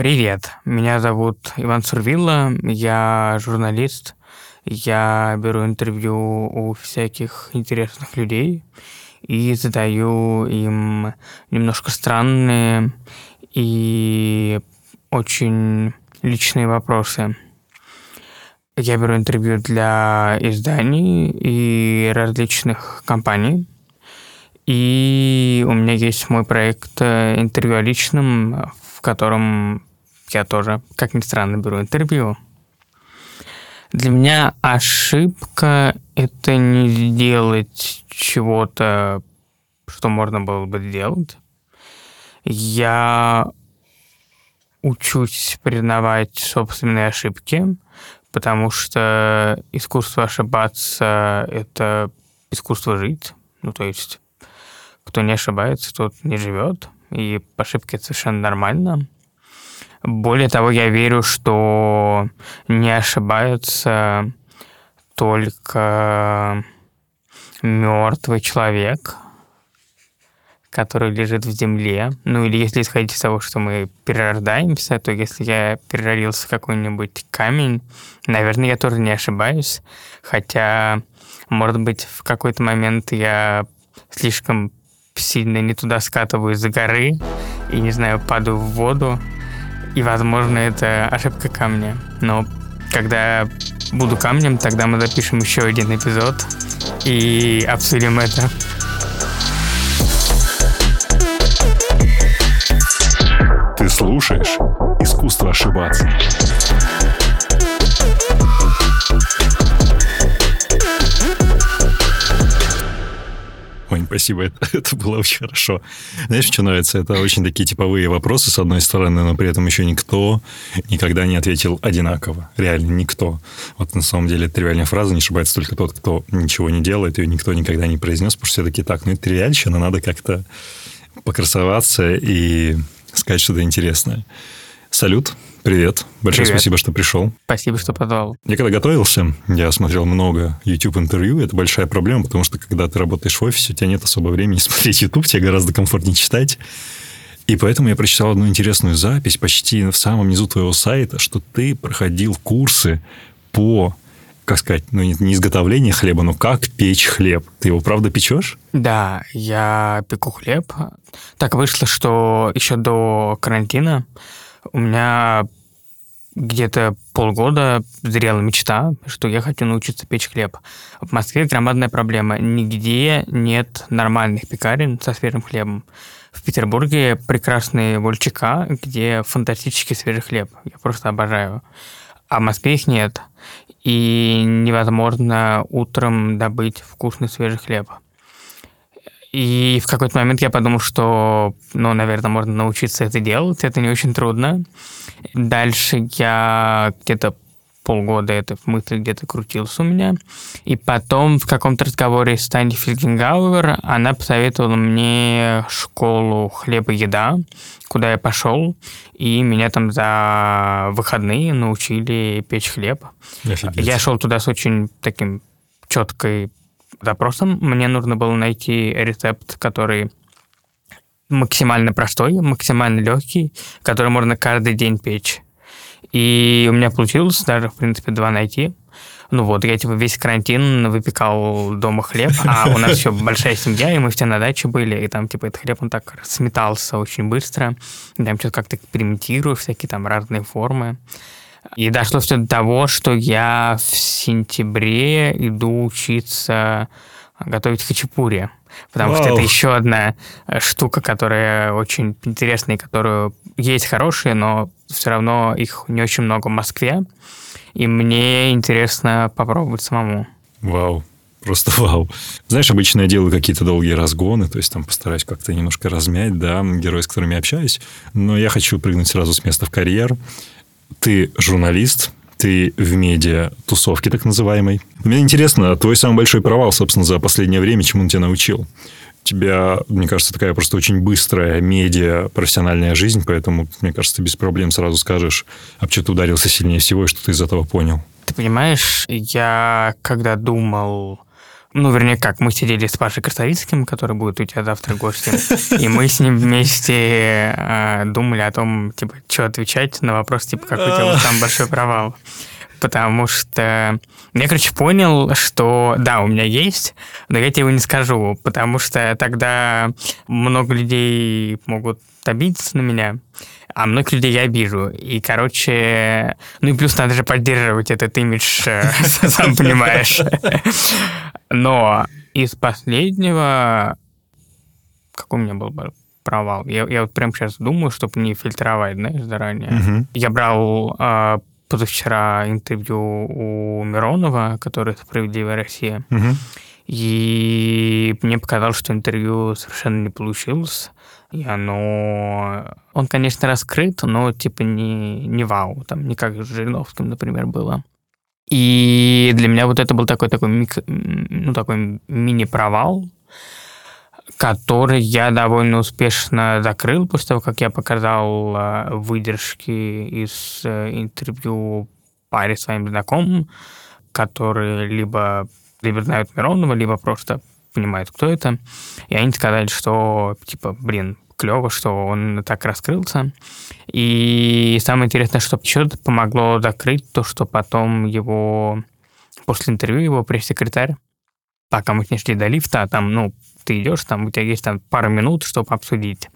Привет, меня зовут Иван Сурвилла, я журналист, я беру интервью у всяких интересных людей и задаю им немножко странные и очень личные вопросы. Я беру интервью для изданий и различных компаний. И у меня есть мой проект «Интервью о личном», в котором я тоже, как ни странно, беру интервью. Для меня ошибка — это не сделать чего-то, что можно было бы сделать. Я учусь признавать собственные ошибки, потому что искусство ошибаться — это искусство жить. Ну, то есть, кто не ошибается, тот не живет. И ошибки — это совершенно нормально. Более того, я верю, что не ошибаются только мертвый человек, который лежит в земле. Ну или если исходить из того, что мы перерождаемся, то если я переродился в какой-нибудь камень, наверное, я тоже не ошибаюсь. Хотя, может быть, в какой-то момент я слишком сильно не туда скатываюсь за горы и, не знаю, падаю в воду. И, возможно, это ошибка камня. Но когда буду камнем, тогда мы запишем еще один эпизод и обсудим это. Ты слушаешь «Искусство ошибаться». Ой, спасибо, это, это было очень хорошо. Знаешь, что нравится? Это очень такие типовые вопросы, с одной стороны, но при этом еще никто никогда не ответил одинаково. Реально никто. Вот на самом деле тривиальная фраза не ошибается только тот, кто ничего не делает, ее никто никогда не произнес, потому что все-таки так, ну это тривиальщина, надо как-то покрасоваться и сказать что-то интересное. Салют, привет. Большое Привет. спасибо, что пришел. Спасибо, что позвал. Я когда готовился, я смотрел много YouTube-интервью. Это большая проблема, потому что когда ты работаешь в офисе, у тебя нет особо времени смотреть YouTube, тебе гораздо комфортнее читать. И поэтому я прочитал одну интересную запись почти в самом низу твоего сайта, что ты проходил курсы по, как сказать, ну не не изготовление хлеба, но как печь хлеб. Ты его правда печешь? Да, я пеку хлеб. Так вышло, что еще до карантина у меня где-то полгода зрела мечта, что я хочу научиться печь хлеб. В Москве громадная проблема. Нигде нет нормальных пекарен со свежим хлебом. В Петербурге прекрасные вольчика, где фантастически свежий хлеб. Я просто обожаю. А в Москве их нет. И невозможно утром добыть вкусный свежий хлеб. И в какой-то момент я подумал, что, ну, наверное, можно научиться это делать, это не очень трудно. Дальше я где-то полгода эта мысль где-то крутился у меня. И потом в каком-то разговоре с Таней Фельгенгауэр она посоветовала мне школу хлеба еда, куда я пошел, и меня там за выходные научили печь хлеб. Офигеть. Я шел туда с очень таким четкой запросом. Мне нужно было найти рецепт, который максимально простой, максимально легкий, который можно каждый день печь. И у меня получилось даже, в принципе, два найти. Ну вот, я типа весь карантин выпекал дома хлеб, а у нас еще большая семья, и мы все на даче были, и там типа этот хлеб, он так сметался очень быстро, и там что-то как-то экспериментирую, всякие там разные формы. И дошло все до того, что я в сентябре иду учиться готовить хачапури. Потому что Вау. это еще одна э, штука, которая очень интересная, и которую есть хорошие, но все равно их не очень много в Москве. И мне интересно попробовать самому. Вау. Просто вау. Знаешь, обычно я делаю какие-то долгие разгоны, то есть там постараюсь как-то немножко размять, да, герои, с которыми я общаюсь. Но я хочу прыгнуть сразу с места в карьер. Ты журналист, ты в медиа тусовке так называемой. Мне интересно, твой самый большой провал, собственно, за последнее время, чему он тебя научил? Тебя, мне кажется, такая просто очень быстрая медиа профессиональная жизнь, поэтому, мне кажется, ты без проблем сразу скажешь, об что ты ударился сильнее всего и что ты из этого понял. Ты понимаешь, я когда думал, ну, вернее, как, мы сидели с Пашей Красовицким, который будет у тебя завтра гостем, и мы с ним вместе э, думали о том, типа, что отвечать на вопрос, типа, какой у тебя там большой провал. Потому что я, короче, понял, что да, у меня есть, но я тебе его не скажу, потому что тогда много людей могут обидеться на меня, а многих людей я обижу. И, короче, ну и плюс надо же поддерживать этот имидж, э, сам понимаешь. Но из последнего... Какой у меня был провал? Я, я вот прямо сейчас думаю, чтобы не фильтровать, знаешь, заранее. Угу. Я брал э, позавчера интервью у Миронова, который «Справедливая Россия». Угу. И мне показалось, что интервью совершенно не получилось. И оно... Он, конечно, раскрыт, но типа не, не вау. Там не как с Жириновским, например, было. И для меня вот это был такой, такой, мик... ну, такой мини-провал, который я довольно успешно закрыл после того, как я показал э, выдержки из э, интервью паре своим знакомым, которые либо, либо знают Миронова, либо просто понимают, кто это. И они сказали, что, типа, блин, клево, что он так раскрылся. И самое интересное, что еще помогло закрыть то, что потом его, после интервью его пресс-секретарь, пока мы с ней шли до лифта, там, ну, ты идешь, там, у тебя есть там пару минут, чтобы обсудить.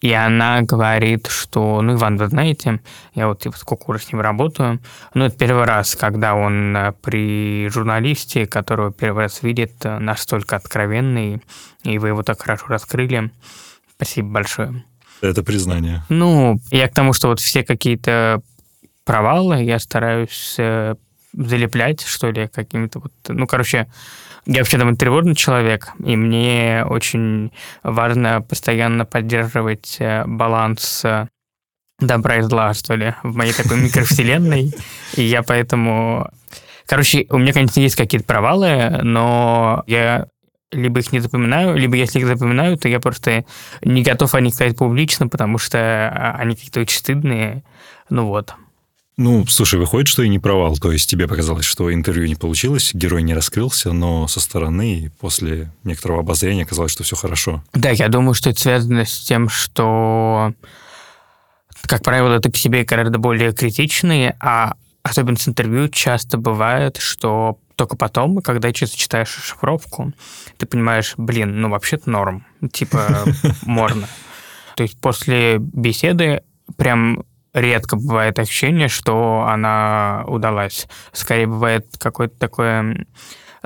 И она говорит, что, ну, Иван, вы знаете, я вот типа сколько уже с ним работаю, ну, это первый раз, когда он э, при журналисте, которого первый раз видит, э, настолько откровенный, и вы его так хорошо раскрыли. Спасибо большое. Это признание. Ну, я к тому, что вот все какие-то провалы я стараюсь э, залеплять, что ли, какими-то вот... Ну, короче, я вообще там тревожный человек, и мне очень важно постоянно поддерживать э, баланс э, добра и зла, что ли, в моей такой микровселенной. И я поэтому... Короче, у меня, конечно, есть какие-то провалы, но я либо их не запоминаю, либо если их запоминаю, то я просто не готов о них сказать публично, потому что а, они какие-то очень стыдные. Ну вот. Ну, слушай, выходит, что и не провал. То есть тебе показалось, что интервью не получилось, герой не раскрылся, но со стороны, после некоторого обозрения, оказалось, что все хорошо. Да, я думаю, что это связано с тем, что, как правило, ты к себе гораздо более критичный, а особенно с интервью часто бывает, что только потом, когда чисто читаешь шифровку, ты понимаешь, блин, ну вообще-то норм, типа можно. То есть после беседы прям редко бывает ощущение, что она удалась. Скорее бывает какое-то такое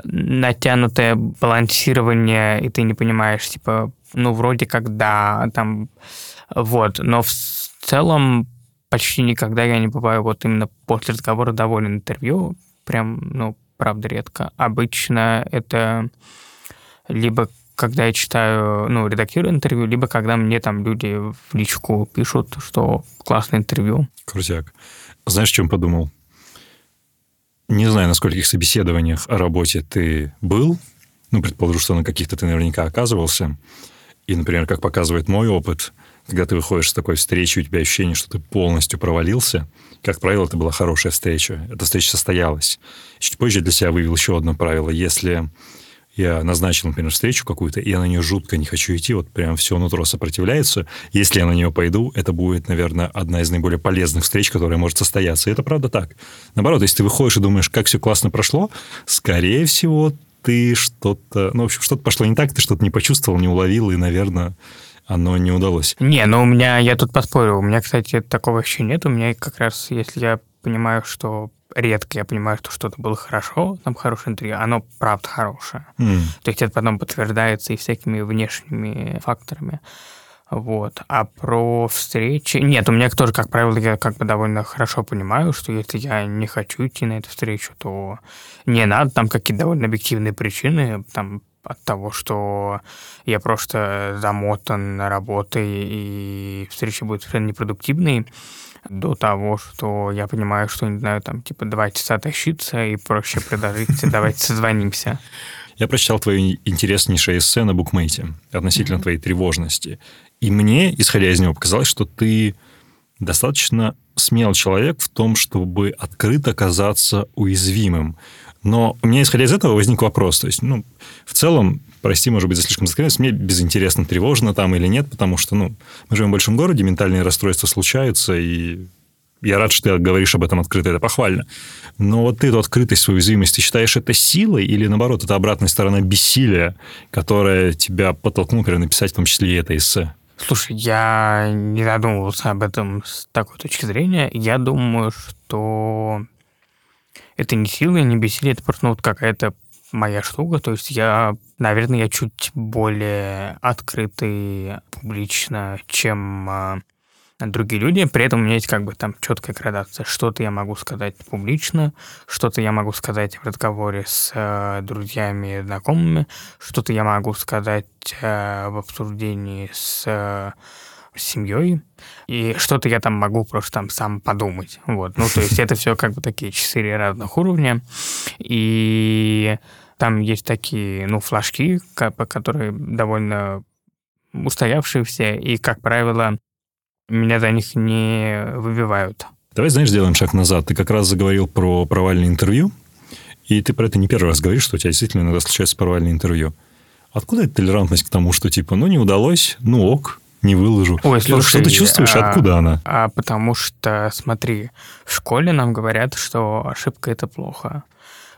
натянутое балансирование, и ты не понимаешь, типа, ну, вроде как да, там, вот. Но в целом почти никогда я не бываю вот именно после разговора доволен интервью. Прям, ну, правда, редко. Обычно это либо когда я читаю, ну, редактирую интервью, либо когда мне там люди в личку пишут, что классное интервью. Крутяк. Знаешь, чем подумал? Не знаю, на скольких собеседованиях о работе ты был. Ну, предположу, что на каких-то ты наверняка оказывался. И, например, как показывает мой опыт, когда ты выходишь с такой встречи, у тебя ощущение, что ты полностью провалился. Как правило, это была хорошая встреча. Эта встреча состоялась. Чуть позже для себя вывел еще одно правило. Если я назначил, например, встречу какую-то, и я на нее жутко не хочу идти, вот прям все нутро сопротивляется. Если я на нее пойду, это будет, наверное, одна из наиболее полезных встреч, которая может состояться. И это правда так. Наоборот, если ты выходишь и думаешь, как все классно прошло, скорее всего, ты что-то... Ну, в общем, что-то пошло не так, ты что-то не почувствовал, не уловил, и, наверное, оно не удалось. Не, ну у меня, я тут поспорю, у меня, кстати, такого еще нет. У меня как раз, если я понимаю, что редко я понимаю, что что-то было хорошо, там хорошее интервью, оно правда хорошее. Mm. То есть это потом подтверждается и всякими внешними факторами. Вот. А про встречи... Нет, у меня тоже, как правило, я как бы довольно хорошо понимаю, что если я не хочу идти на эту встречу, то не надо. Там какие-то довольно объективные причины. Там от того, что я просто замотан работой, и встреча будет совершенно непродуктивной, до того, что я понимаю, что, не знаю, там, типа, два часа тащиться, и проще предложить, давайте созвонимся. Я прочитал твое интереснейшее эссе на букмейте относительно твоей тревожности. И мне, исходя из него, показалось, что ты достаточно смел человек в том, чтобы открыто казаться уязвимым. Но у меня, исходя из этого, возник вопрос. То есть, ну, в целом, прости, может быть, за слишком откровенность, мне безинтересно, тревожно там или нет, потому что, ну, мы живем в большом городе, ментальные расстройства случаются, и я рад, что ты говоришь об этом открыто, это похвально. Но вот ты эту открытость, свою уязвимость, ты считаешь это силой или, наоборот, это обратная сторона бессилия, которая тебя подтолкнула, например, написать в том числе и это эссе? Слушай, я не задумывался об этом с такой точки зрения. Я думаю, что это не сила, не бессилие, это просто ну, вот какая-то моя штука. То есть я, наверное, я чуть более открытый публично, чем а, другие люди. При этом у меня есть как бы там четкая градация. Что-то я могу сказать публично, что-то я могу сказать в разговоре с э, друзьями и знакомыми, что-то я могу сказать э, в обсуждении с э, семьей, и что-то я там могу просто там сам подумать. Вот. Ну, то есть это все как бы такие четыре разных уровня. И там есть такие, ну, флажки, которые довольно устоявшиеся, и, как правило, меня за них не выбивают. Давай, знаешь, сделаем шаг назад. Ты как раз заговорил про провальное интервью, и ты про это не первый раз говоришь, что у тебя действительно иногда случается провальное интервью. Откуда эта толерантность к тому, что типа, ну, не удалось, ну ок, не выложу. Ой, слушай, что ты чувствуешь, а, откуда она? А потому что, смотри, в школе нам говорят, что ошибка это плохо.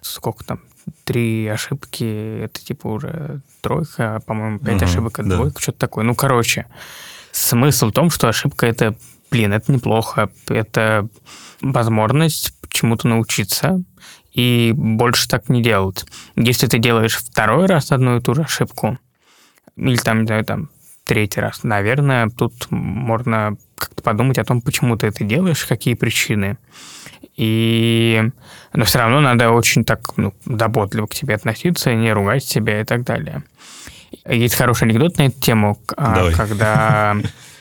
Сколько там? Три ошибки, это типа уже тройка, по-моему, пять ага, ошибок, это да. двойка, что-то такое. Ну, короче, Смысл в том, что ошибка это, блин, это неплохо. Это возможность чему-то научиться и больше так не делать. Если ты делаешь второй раз одну и ту же ошибку, или там, не знаю, там, третий раз, наверное, тут можно как-то подумать о том, почему ты это делаешь, какие причины. И... Но все равно надо очень так ну, заботливо к тебе относиться, не ругать себя и так далее. Есть хороший анекдот на эту тему, а, Давай. когда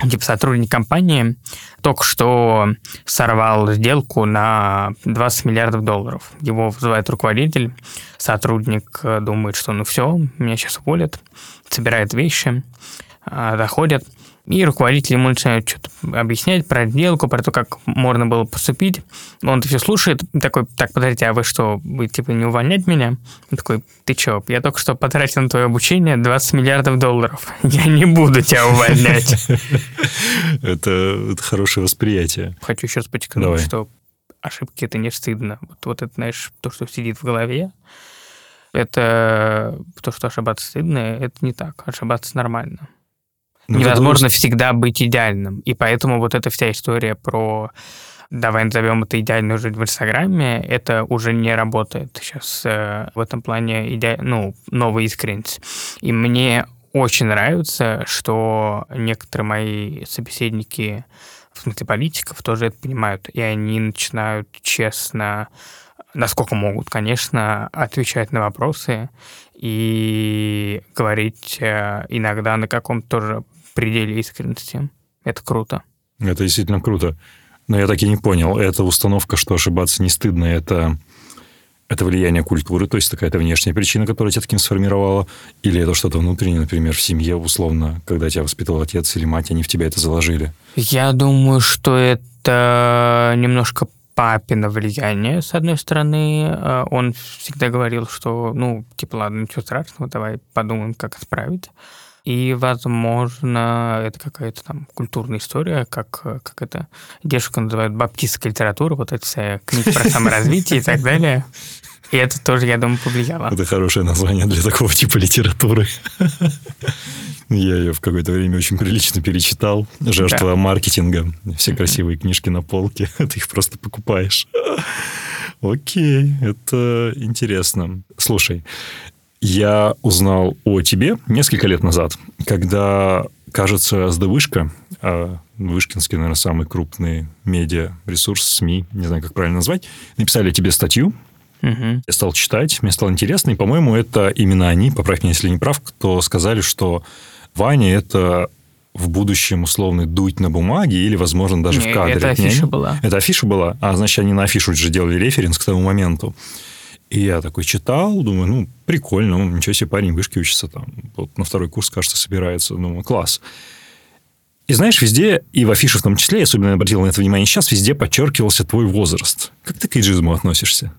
типа сотрудник компании только что сорвал сделку на 20 миллиардов долларов. Его вызывает руководитель, сотрудник думает, что ну все, меня сейчас уволят, собирает вещи, а, заходят, и руководитель ему начинает что-то объяснять про сделку, про то, как можно было поступить. Он это все слушает, такой, так, подождите, а вы что, вы типа не увольнять меня? Он такой, ты что, я только что потратил на твое обучение 20 миллиардов долларов. Я не буду тебя увольнять. Это хорошее восприятие. Хочу еще раз подчеркнуть, что ошибки это не стыдно. Вот, вот это, знаешь, то, что сидит в голове, это то, что ошибаться стыдно, это не так. Ошибаться нормально. Ну, Невозможно что... всегда быть идеальным. И поэтому вот эта вся история про давай назовем это идеальную жизнь в Инстаграме, это уже не работает сейчас э, в этом плане иде... ну, новая искренность. И мне очень нравится, что некоторые мои собеседники, в смысле политиков, тоже это понимают, и они начинают честно, насколько могут, конечно, отвечать на вопросы и говорить э, иногда на каком-то тоже пределе искренности. Это круто. Это действительно круто. Но я так и не понял. Это установка, что ошибаться не стыдно, это, это влияние культуры, то есть такая-то внешняя причина, которая тебя таким сформировала, или это что-то внутреннее, например, в семье, условно, когда тебя воспитывал отец или мать, они в тебя это заложили? Я думаю, что это немножко папино влияние, с одной стороны. Э, он всегда говорил, что, ну, типа, ладно, ничего страшного, давай подумаем, как исправить. И, возможно, это какая-то там культурная история, как, как это девушка называют баптистская литература, вот эта вся книга про саморазвитие и так далее. И это тоже, я думаю, повлияло. Это хорошее название для такого типа литературы. Я ее в какое-то время очень прилично перечитал. Жертва да. маркетинга. Все красивые книжки на полке. Ты их просто покупаешь. Окей, это интересно. Слушай, я узнал о тебе несколько лет назад, когда, кажется, СДВышка, а Вышкинский, наверное, самый крупный медиа-ресурс, СМИ, не знаю, как правильно назвать, написали тебе статью, Угу. Я стал читать, мне стало интересно, и, по-моему, это именно они, поправь меня, если не прав, кто сказали, что Ваня – это в будущем условный дуть на бумаге или, возможно, даже не, в кадре. Это афиша не, была. Это афиша была? А, значит, они на афишу уже делали референс к тому моменту. И я такой читал, думаю, ну, прикольно, ну, ничего себе, парень в вышке учится там. Вот на второй курс, кажется, собирается. Думаю, класс. И знаешь, везде, и в афише в том числе, я особенно обратил на это внимание сейчас, везде подчеркивался твой возраст. Как ты к эйджизму относишься?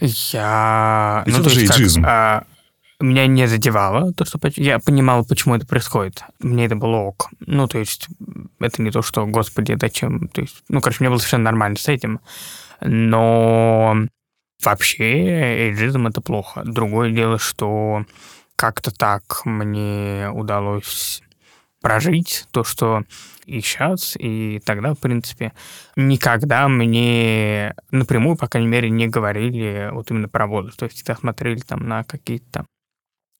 Я... Ведь это же как, эйджизм. а, меня не задевало то, что... Я понимал, почему это происходит. Мне это было ок. Ну, то есть, это не то, что, господи, зачем... То есть, ну, короче, мне было совершенно нормально с этим. Но вообще эйджизм — это плохо. Другое дело, что как-то так мне удалось прожить то, что и сейчас, и тогда, в принципе, никогда мне напрямую, по крайней мере, не говорили вот именно про возраст. То есть всегда смотрели там на какие-то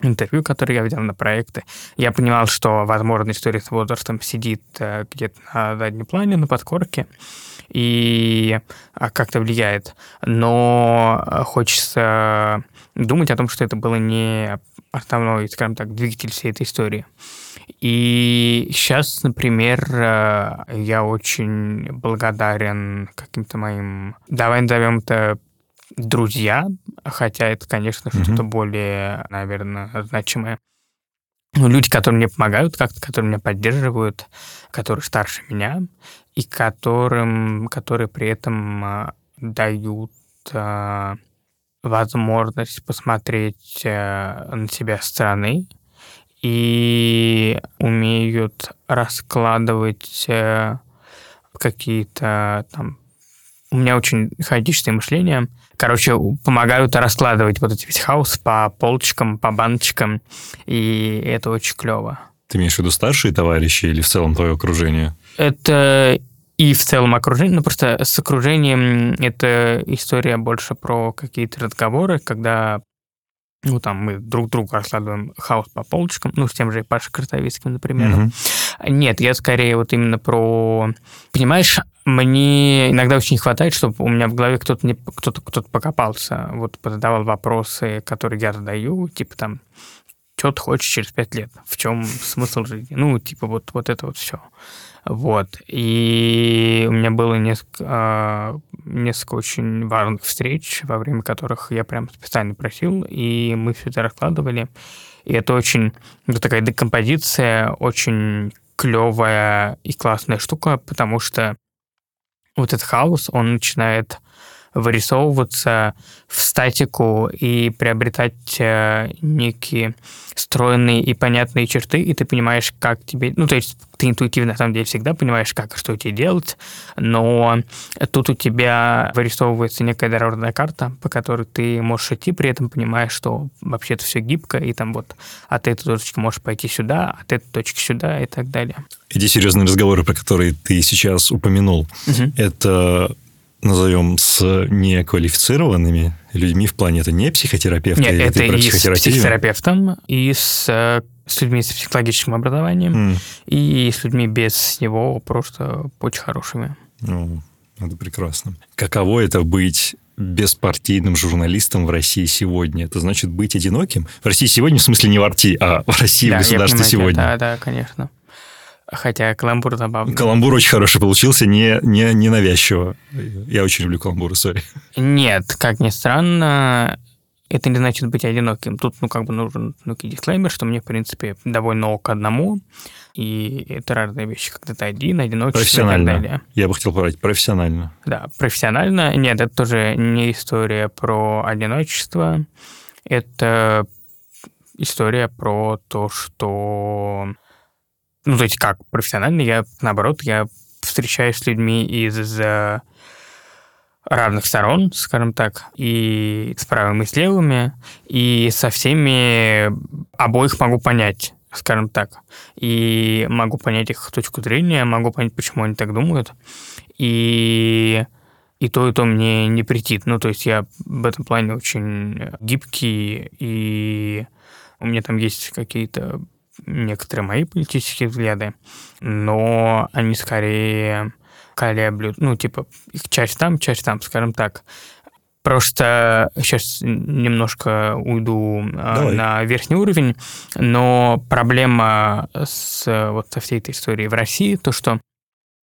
интервью, которые я видел на проекты. Я понимал, что, возможно, история с возрастом сидит э, где-то на заднем плане, на подкорке, и а, как-то влияет. Но э, хочется думать о том, что это было не основной, скажем так, двигатель всей этой истории. И сейчас, например, э, я очень благодарен каким-то моим, давай назовем это друзья, хотя это, конечно, Мгм. что-то более, наверное, значимое. Ну, люди, которые мне помогают как-то, которые меня поддерживают, которые старше меня, и которым, которые при этом а, дают а, возможность посмотреть а, на себя со стороны и умеют раскладывать а, какие-то там... У меня очень хаотичное мышление. Короче, помогают раскладывать вот этот весь хаос по полочкам, по баночкам, и это очень клево. Ты имеешь в виду старшие товарищи или в целом твое окружение? Это и в целом окружение, ну просто с окружением это история больше про какие-то разговоры, когда ну, там мы друг другу раскладываем хаос по полочкам, ну, с тем же Пашей Красовицким, например. Мгм. Нет, я скорее вот именно про... Понимаешь, мне иногда очень не хватает, чтобы у меня в голове кто-то не... кто-то кто покопался, вот задавал вопросы, которые я задаю, типа там, что ты хочешь через пять лет, в чем смысл жизни, ну, типа вот, вот это вот все. Вот. И у меня было несколько, а, несколько очень важных встреч, во время которых я прям специально просил, и мы все это раскладывали. И это очень ну, такая декомпозиция, очень клевая и классная штука, потому что вот этот хаос, он начинает вырисовываться в статику и приобретать э, некие стройные и понятные черты, и ты понимаешь, как тебе... Ну, то есть ты интуитивно, на самом деле, всегда понимаешь, как и что тебе делать, но тут у тебя вырисовывается некая дорожная карта, по которой ты можешь идти, при этом понимая, что вообще это все гибко, и там вот от этой точки можешь пойти сюда, от этой точки сюда и так далее. Эти серьезные разговоры, про которые ты сейчас упомянул, Мгм. это назовем с неквалифицированными людьми в плане это не психотерапевты Нет, это про и с психотерапевтом, и с, э, с людьми с психологическим образованием, М, и с людьми без него просто очень хорошими. Ну, это прекрасно. Каково это быть беспартийным журналистом в России сегодня? Это значит быть одиноким? В России сегодня, в смысле не в Арти, а в России, Да, в государстве понимаю сегодня. Да, да, конечно. Хотя каламбур забавный. Каламбур очень хороший получился, не, не, не навязчиво. Я очень люблю каламбуры, сори. Нет, как ни странно, это не значит быть одиноким. Тут, ну, как бы нужен некий дисклеймер, что мне, в принципе, довольно ок одному, и это разные вещи, когда ты один, одиночество и так Профессионально. далее. Я бы хотел поговорить профессионально. Да, профессионально. Нет, это тоже не история про одиночество. Это история про то, что... Ну, то есть как, профессионально я, наоборот, я встречаюсь с людьми из э, разных сторон, скажем так, и с правыми, и с левыми, и со всеми обоих могу понять, скажем так. И могу понять их точку зрения, могу понять, почему они так думают. И и то, и то мне не претит. Ну, то есть я в этом плане очень гибкий, и у меня там есть какие-то некоторые мои политические взгляды, но они скорее колеблют, ну, типа, их часть там, часть там, скажем так. Просто сейчас немножко уйду э, Давай. на верхний уровень, но проблема с вот со всей этой историей в России, то, что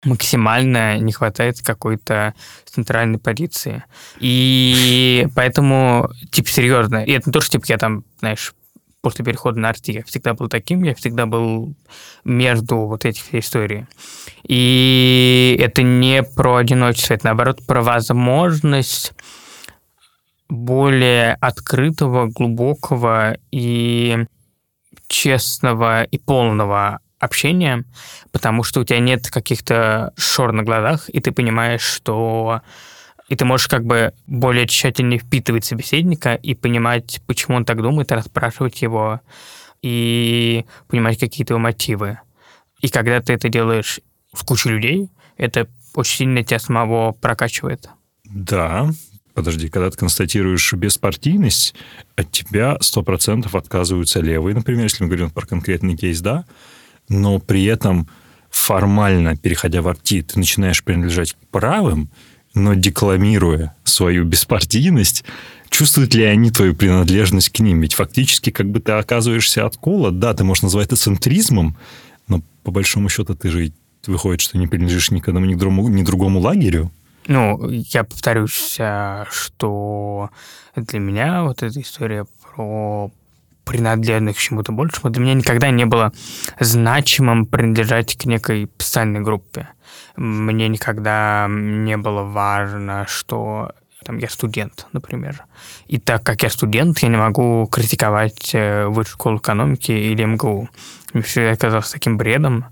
максимально не хватает какой-то центральной позиции. И поэтому, типа, серьезно, и это не то, что, типа, я там, знаешь, после перехода на RT. Я всегда был таким, я всегда был между вот этих историй. И это не про одиночество, это наоборот про возможность более открытого, глубокого и честного и полного общения, потому что у тебя нет каких-то шор на глазах, и ты понимаешь, что и ты можешь как бы более тщательно впитывать собеседника и понимать, почему он так думает, и расспрашивать его, и понимать какие-то его мотивы. И когда ты это делаешь с кучей людей, это очень сильно тебя самого прокачивает. Да, подожди, когда ты констатируешь беспартийность, от тебя 100% отказываются левые, например, если мы говорим про конкретный кейс, да, но при этом формально, переходя в арти, ты начинаешь принадлежать к правым, но декламируя свою беспартийность, чувствуют ли они твою принадлежность к ним? Ведь фактически как бы ты оказываешься от кола, да, ты можешь назвать это центризмом, но по большому счету ты же выходит, что не принадлежишь ни к одному, ни к другому, ни к другому лагерю. Ну, я повторюсь, а, что для меня вот эта история про принадлежность к чему-то большему, для меня никогда не было значимым принадлежать к некой специальной группе. Мне никогда не было важно, что там, я студент, например. И так как я студент, я не могу критиковать э, высшую школу экономики или МГУ. Мне всегда казалось таким бредом.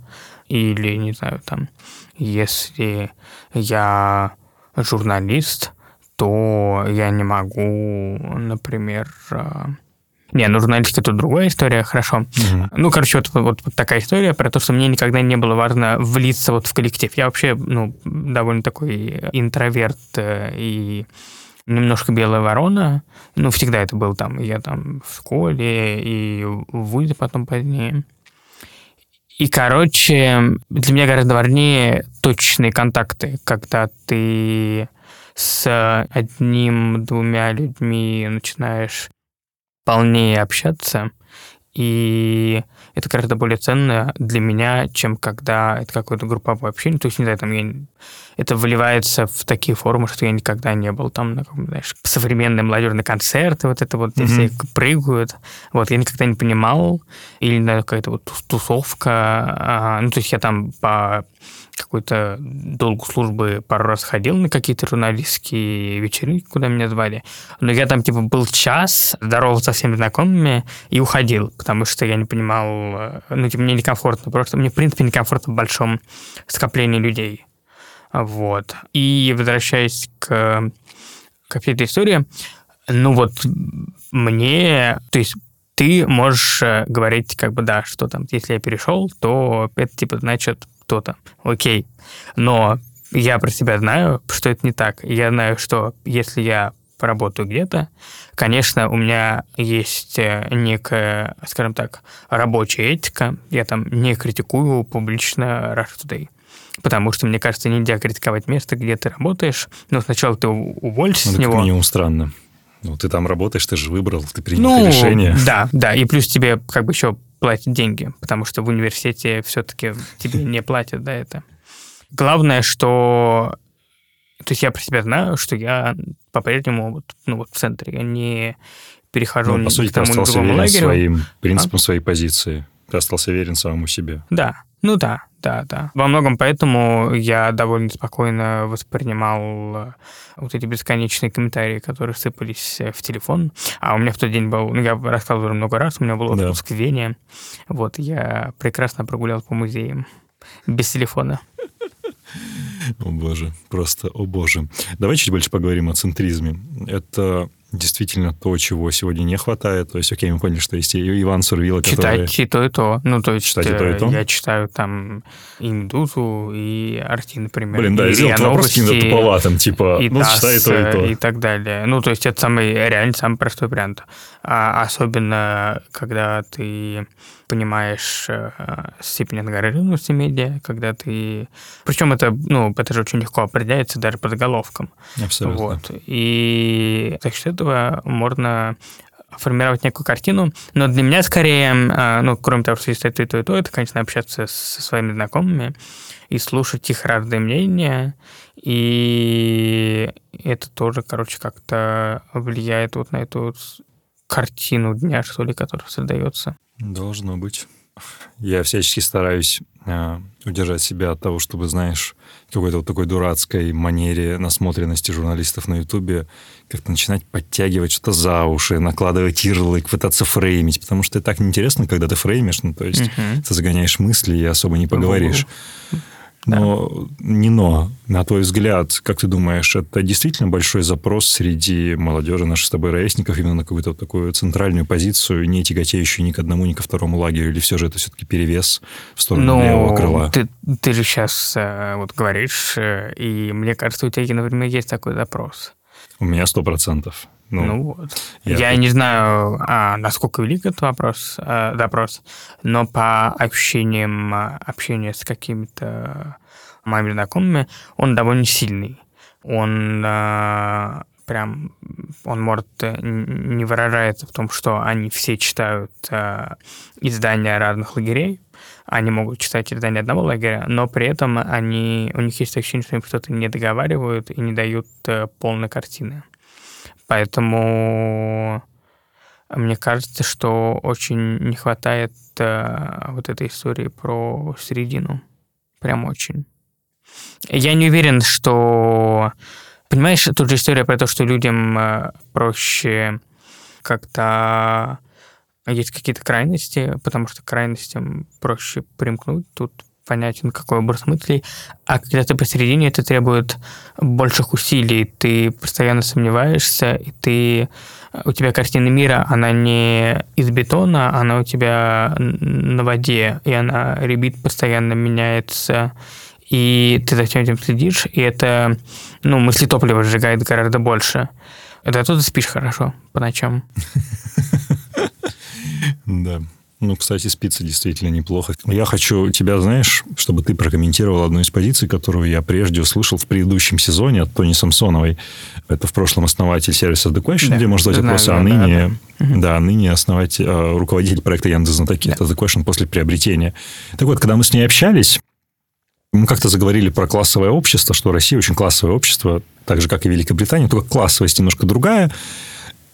Или, не знаю, там, если я журналист, то я не могу, например, э, не, ну журналистика тут другая история, хорошо. Угу. Ну, короче, вот, вот, вот такая история про то, что мне никогда не было важно влиться вот в коллектив. Я вообще, ну, довольно такой интроверт э, и немножко белая ворона. Ну, всегда это был там. Я там в школе и в ВУЗе потом позднее. И, короче, для меня гораздо важнее точные контакты, когда ты с одним-двумя людьми начинаешь полнее общаться, и это гораздо более ценно для меня, чем когда это какое-то групповое общение. То есть, не знаю, там я... это выливается в такие формы, что я никогда не был там на знаешь, современные молодежные концерты, вот это вот, mm-hmm. все прыгают. Вот, я никогда не понимал. Или на какая-то вот тусовка. А, ну, то есть я там по какой-то долгу службы пару раз ходил на какие-то журналистские вечеринки, куда меня звали. Но я там, типа, был час, здоровался со всеми знакомыми и уходил, потому что я не понимал, э, ну, типа, мне некомфортно. Просто мне, в принципе, некомфортно в большом скоплении людей. Вот. И возвращаясь к, к этой истории, ну вот мне, то есть ты можешь э, говорить, как бы, да, что там, если я перешел, то это, типа, значит, кто-то. Окей. Но я про себя знаю, что это не так. Я знаю, что если я поработаю где-то, конечно, у меня есть э, некая, скажем так, рабочая этика. Я там не критикую публично Rush Today. Потому что, мне кажется, нельзя критиковать место, где ты работаешь. Но сначала ты уволишься ну, с него. Это минимум странно. Ну, ты там работаешь, ты же выбрал, ты принял ну, решение. Да, да. И плюс тебе как бы еще платят деньги, потому что в университете все-таки тебе не платят за это. Главное, что... То есть я про себя знаю, что я по-прежнему вот, ну, вот в центре. Я не перехожу ну, по сути, к тому ты остался верен лагерю. своим принципам, а? своей позиции. Ты остался верен самому себе. Да, ну да, да, да. Во многом поэтому я довольно спокойно воспринимал э, вот эти бесконечные комментарии, которые сыпались э, в телефон. А у меня в тот день был, ну, я рассказывал уже много раз, у меня был отпуск да. в Вене. Вот, я прекрасно прогулял по музеям без телефона. О боже, просто о боже. Давай чуть больше поговорим о центризме. Это действительно то, чего сегодня не хватает. То есть, окей, мы поняли, что есть Иван Сурвила, который... Читать и то, и то. Ну, то есть, Читать и то, и то? я читаю там и «Медузу», и «Арти», например. Блин, да, я сделал вопрос каким-то туповатым, типа, и ну, читай и то, и то. И так далее. Ну, то есть, это самый, реально самый простой вариант. А особенно, когда ты понимаешь э, степень ангажированности медиа, когда ты... Причем это, ну, это же очень легко определяется даже по заголовкам. Абсолютно. Вот. И за счет этого можно формировать некую картину, но для меня скорее, э, ну, кроме того, что есть это и то, и то, это, конечно, общаться со своими знакомыми и слушать их разные мнения, и это тоже, короче, как-то влияет вот на эту картину дня, что ли, которая создается. Должно быть. Я всячески стараюсь э, удержать себя от того, чтобы, знаешь, какой-то вот такой дурацкой манере насмотренности журналистов на Ютубе как-то начинать подтягивать что-то за уши, накладывать ярлык, пытаться фреймить, потому что это так неинтересно, когда ты фреймишь, ну, то есть угу. ты загоняешь мысли и особо не поговоришь. Но да. не но, на твой взгляд, как ты думаешь, это действительно большой запрос среди молодежи, наших с тобой ровесников, именно на какую-то такую центральную позицию, не тяготеющую ни к одному, ни ко второму лагерю, или все же это все-таки перевес в сторону ну, левого крыла? Ты, ты же сейчас э, вот говоришь, э, и мне кажется, у тебя, например, есть такой запрос. У меня сто процентов. Ну, ну вот. Я, я не знаю, а, насколько велик этот вопрос, а, допрос, но по ощущениям общения с какими-то моими знакомыми, он довольно сильный. Он а, прям, он может э, не выражается в том, что они все читают а, издания разных лагерей, они могут читать издания одного лагеря, но при этом они, у них есть ощущение, что им что-то не договаривают и не дают полной картины. Поэтому мне кажется, что очень не хватает э, вот этой истории про середину. Прям очень. Я не уверен, что... Понимаешь, тут же история про то, что людям э, проще как-то... Есть какие-то крайности, потому что крайностям проще примкнуть. Тут понятен, какой образ мыслей, а когда ты посередине, это требует больших усилий, ты постоянно сомневаешься, и ты у тебя картина мира, она не из бетона, она у тебя на воде, и она ребит постоянно меняется, и ты за всем этим следишь, и это, ну, мысли топлива сжигает гораздо больше. Это тут спишь хорошо по ночам. Да. Ну, кстати, спится действительно неплохо. Я хочу тебя, знаешь, чтобы ты прокомментировал одну из позиций, которую я прежде услышал в предыдущем сезоне от Тони Самсоновой. Это в прошлом основатель сервиса The Question, да, где можно задать вопросы, а ныне, да, да. да, ныне основатель, э, руководитель проекта Яндекс Знатоки. Да. Это The Question после приобретения. Так вот, когда мы с ней общались, мы как-то заговорили про классовое общество, что Россия очень классовое общество, так же, как и Великобритания, только классовость немножко другая.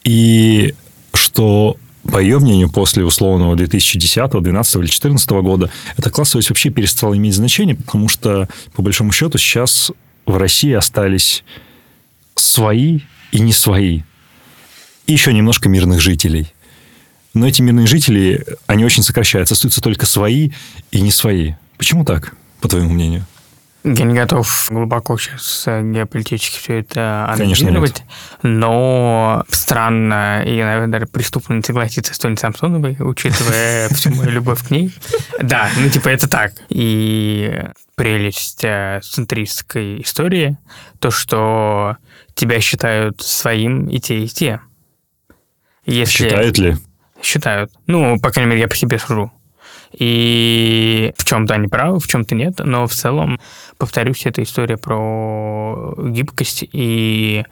И что по ее мнению, после условного 2010, 2012 или 2014 года, эта классовость вообще перестала иметь значение, потому что, по большому счету, сейчас в России остались свои и не свои. И еще немножко мирных жителей. Но эти мирные жители, они очень сокращаются. Остаются только свои и не свои. Почему так, по твоему мнению? Я не готов глубоко сейчас геополитически все это анализировать, но странно и, наверное, даже преступно не согласиться с Тони Самсоновой, учитывая всю мою любовь к ней. Да, ну типа это так. И прелесть э, центристской истории, то, что тебя считают своим и те, и те. Если... Считают ли? Считают. Ну, по крайней мере, я по себе сужу. И в чем-то они правы, в чем-то нет, но в целом, повторюсь, это история про гибкость и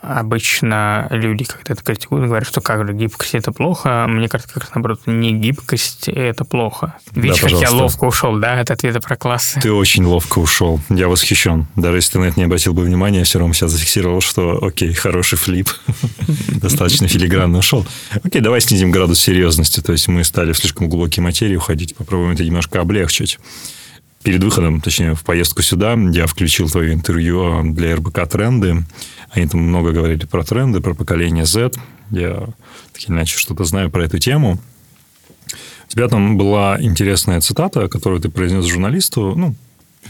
Обычно люди, когда это критикуют, говорят, что как же гибкость это плохо. Мне кажется, как раз наоборот, не гибкость это плохо. Видишь, да, как я ловко ушел, да, от ответа про классы. Ты очень ловко ушел. Я восхищен. Даже если ты на это не обратил бы внимания, я все равно сейчас зафиксировал, что окей, хороший флип. Достаточно филигранно ушел. Окей, давай снизим градус серьезности. То есть мы стали в слишком глубокие материи уходить. Попробуем это немножко облегчить перед выходом, точнее, в поездку сюда, я включил твое интервью для РБК «Тренды». Они там много говорили про тренды, про поколение Z. Я так или иначе что-то знаю про эту тему. У тебя там была интересная цитата, которую ты произнес журналисту, ну,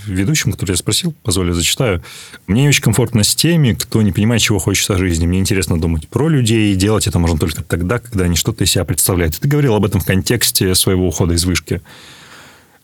ведущим, который я спросил, позволю, зачитаю. Мне не очень комфортно с теми, кто не понимает, чего хочет от жизни. Мне интересно думать про людей, и делать это можно только тогда, когда они что-то из себя представляют. ты говорил об этом в контексте своего ухода из вышки.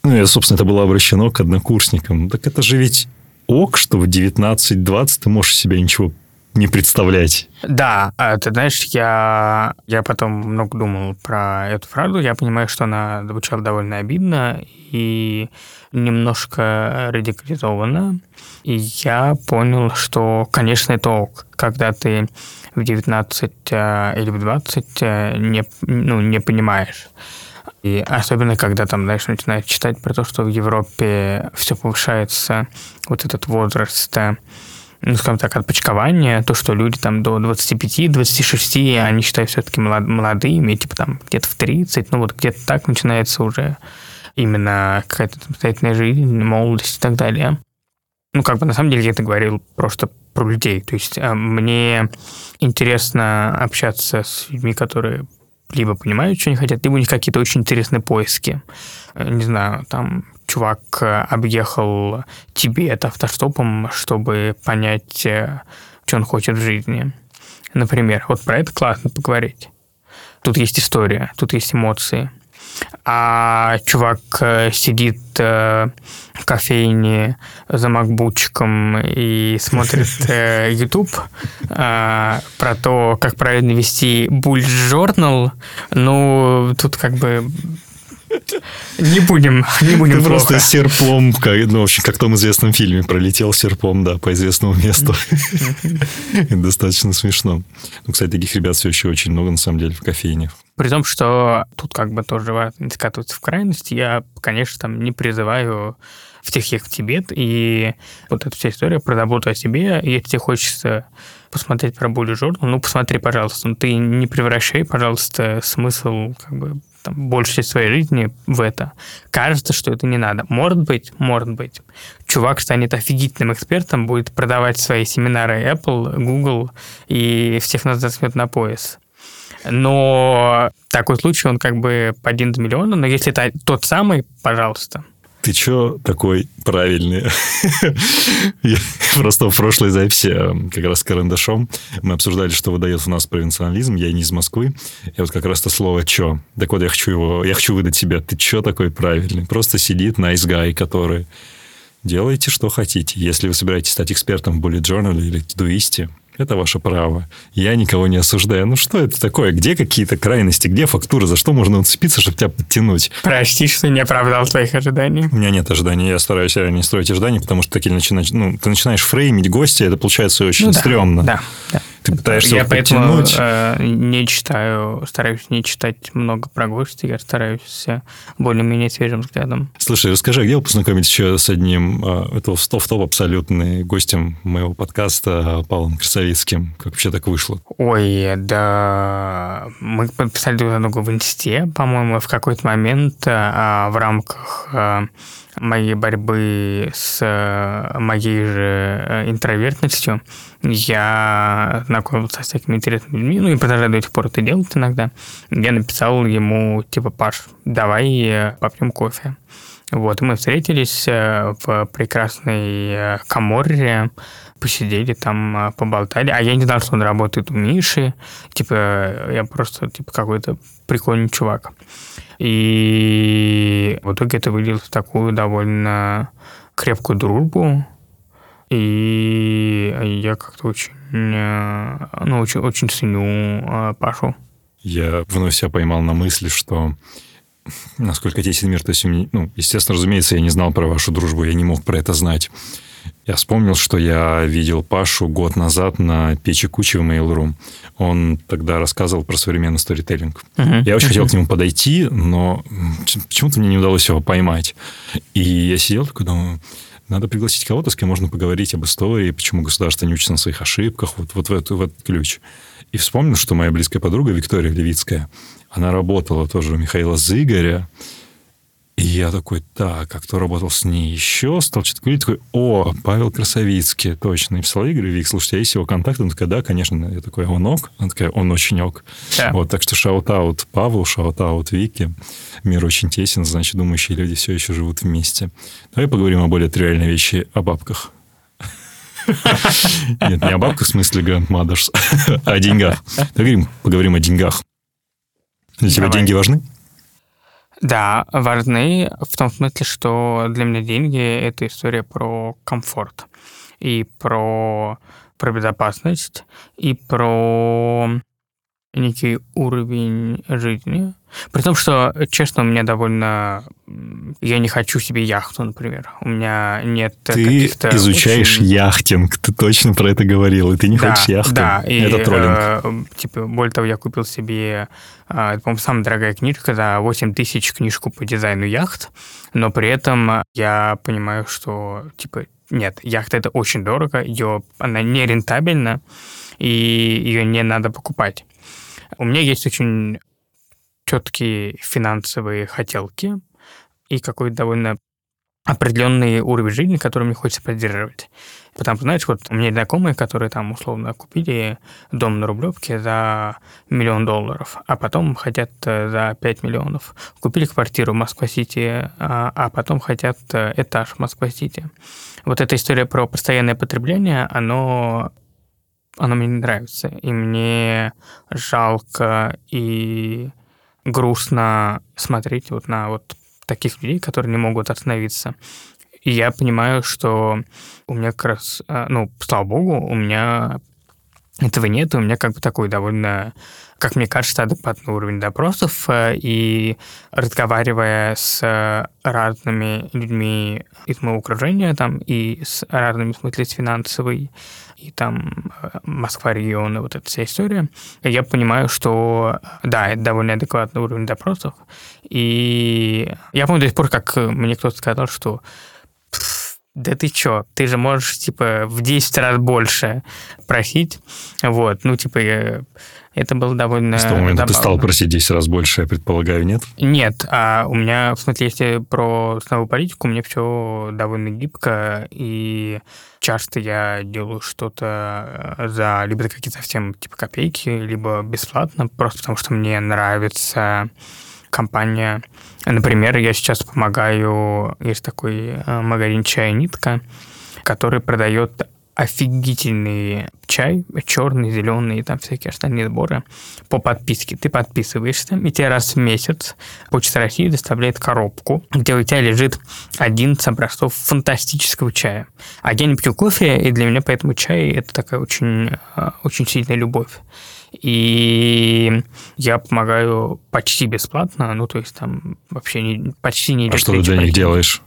Ну, и, собственно, это было обращено к однокурсникам. Так это же ведь ок, что в 19-20 ты можешь себе ничего не представлять. Да, а ты знаешь, я, я потом много думал про эту фразу, я понимаю, что она звучала довольно обидно и немножко радикализована. И я понял, что, конечно, это ок, когда ты в 19 э, или в 20 э, не, ну, не понимаешь. И особенно, когда там, знаешь, начинаешь читать про то, что в Европе все повышается, вот этот возраст ну, скажем так, отпочкования, то, что люди там до 25-26, они считают все-таки молодыми, типа там где-то в 30, ну вот где-то так начинается уже именно какая-то самостоятельная жизнь, молодость и так далее. Ну, как бы на самом деле я это говорил просто про людей. То есть э, мне интересно общаться с людьми, которые либо понимают, что они хотят, либо у них какие-то очень интересные поиски. Э, не знаю, там чувак э, объехал Тибет автостопом, чтобы понять, что он хочет в жизни. Например, вот про это классно поговорить. Тут есть история, тут есть эмоции – а чувак э, сидит э, в кофейне за макбучком и смотрит э, YouTube про то, как правильно вести Bullet Journal, ну, тут как бы не будем, не будем Ты плохо. просто серпом, как, ну, в общем, как в том известном фильме, пролетел серпом, да, по известному месту. Достаточно смешно. Ну, кстати, таких ребят все еще очень много, на самом деле, в кофейнях. При том, что тут как бы тоже не скатываться в крайности, я, конечно, там не призываю всех ехать в Тибет, и вот эта вся история про заботу о себе, если тебе хочется посмотреть про более журнал, ну, посмотри, пожалуйста, но ты не превращай, пожалуйста, смысл как бы там, большую часть своей жизни в это. Кажется, что это не надо. Может быть, может быть. Чувак станет офигительным экспертом, будет продавать свои семинары Apple, Google и всех нас засмет на пояс. Но такой случай, он как бы по один миллиона, но если это тот самый, пожалуйста, ты чё такой правильный? Просто в прошлой записи, э, как раз с карандашом, мы обсуждали, что выдает у нас провинциализм. Я не из Москвы. И вот как раз то слово «чё». Так вот, я хочу его, я хочу выдать тебя. Ты чё такой правильный? Просто сидит nice guy, который делайте, что хотите. Если вы собираетесь стать экспертом в Bullet Journal или Todoist, это ваше право. Я никого не осуждаю. Ну что это такое? Где какие-то крайности? Где фактура? За что можно уцепиться, чтобы тебя подтянуть? Прости, что не оправдал твоих ожиданий. У меня нет ожиданий. Я стараюсь не строить ожиданий, потому что такие начинаешь, ну, ты начинаешь фреймить гостя, это получается очень ну, стрёмно. Да, да. Ты пытаешься Я поэтому э, не читаю, стараюсь не читать много про гостей, я стараюсь более-менее свежим взглядом. Слушай, расскажи, а где вы познакомились еще с одним, э, это в топ абсолютный гостем моего подкаста Павлом Красовицким? Как вообще так вышло? Ой, да, мы подписали друг другу в инсте, по-моему, в какой-то момент э, в рамках э, моей борьбы с э, моей же э, интровертностью я знакомился со всякими интересными людьми, ну и продолжаю до сих пор это делать иногда. Я написал ему, типа, Паш, давай э, попьем кофе. Вот, мы встретились в прекрасной Каморре, посидели там, поболтали. А я не знал, что он работает у Миши. Типа, я просто, типа, какой-то прикольный чувак. И в итоге это вылилось в такую довольно крепкую дружбу. И я как-то очень, э, ну, очень, очень ценю э, Пашу. Я вновь себя поймал на мысли, что насколько тесен мир, то есть, ну, естественно, разумеется, я не знал про вашу дружбу, я не мог про это знать. Я вспомнил, что я видел Пашу год назад на печи кучи в Mail.ru. Он тогда рассказывал про современный сторителлинг. Uh-huh. Я очень uh-huh. хотел к нему подойти, но почему-то мне не удалось его поймать. И я сидел такой, думаю, надо пригласить кого-то, с кем можно поговорить об истории, почему государство не учится на своих ошибках, вот, вот в, этот, в этот ключ. И вспомнил, что моя близкая подруга Виктория Левицкая, она работала тоже у Михаила Зыгаря, и я такой, так, а кто работал с ней еще? Стал что-то говорить, такой, о, Павел Красовицкий, точно. Написал, говорю, Вик, слушайте, а есть его контакт? Он такой, да, конечно. Я такой, он ок? Она такая, он очень ок. Да. Вот, так что shout-out Павлу, shout-out Вики. Мир очень тесен, значит, думающие люди все еще живут вместе. Давай поговорим о более тривиальной вещи, о бабках. Нет, не о бабках в смысле Grandmothers, а о деньгах. Поговорим о деньгах. Для тебя деньги важны? Да, важны в том смысле, что для меня деньги – это история про комфорт и про, про безопасность, и про некий уровень жизни. При том, что, честно, у меня довольно... Я не хочу себе яхту, например. У меня нет ты каких-то... Ты изучаешь очень... яхтинг, ты точно про это говорил, и ты не да, хочешь яхту. Да, и, это троллинг. Э, типа, более того, я купил себе, э, это, по-моему, самая дорогая книжка, за 8 тысяч книжку по дизайну яхт, но при этом я понимаю, что, типа, нет, яхта это очень дорого, ее, она не рентабельна, и ее не надо покупать. У меня есть очень четкие финансовые хотелки и какой-то довольно определенный уровень жизни, который мне хочется поддерживать. Потому что, знаешь, вот у меня знакомые, которые там условно купили дом на Рублевке за миллион долларов, а потом хотят э, за 5 миллионов. Купили квартиру в Москва-Сити, а, а потом хотят э, этаж в Москва-Сити. Вот эта история про постоянное потребление, оно оно мне не нравится. И мне жалко и грустно смотреть вот на вот таких людей, которые не могут остановиться. И я понимаю, что у меня как раз, а, ну, слава богу, у меня этого нет, у меня как бы такой довольно, как мне кажется, адекватный уровень допросов, э, и разговаривая с разными людьми из моего окружения, там, и с разными, в смысле, с финансовой, и там э, Москва региона, вот эта вся история, я понимаю, что да, это довольно адекватный уровень допросов. И я помню до сих пор, как мне кто-то сказал, что да ты чё, ты же можешь, типа, в 10 раз больше просить. Вот, ну, типа, это было довольно... С того момента ты стал просить 10 раз больше, я предполагаю, нет? Нет, а у меня, в смысле, если про ценовую политику, у меня все довольно гибко, и часто я делаю что-то за либо за какие-то совсем, типа, копейки, либо бесплатно, просто потому что мне нравится компания. Например, я сейчас помогаю, есть такой э, магазин «Чай Нитка», который продает офигительный чай, черный, зеленый, там всякие остальные сборы по подписке. Ты подписываешься, и тебе раз в месяц Почта России доставляет коробку, где у тебя лежит один образцов фантастического чая. А я не пью кофе, и для меня поэтому чай – это такая очень, э, очень сильная любовь. И я помогаю почти бесплатно, ну, то есть там вообще не, почти не А что ты для них делаешь?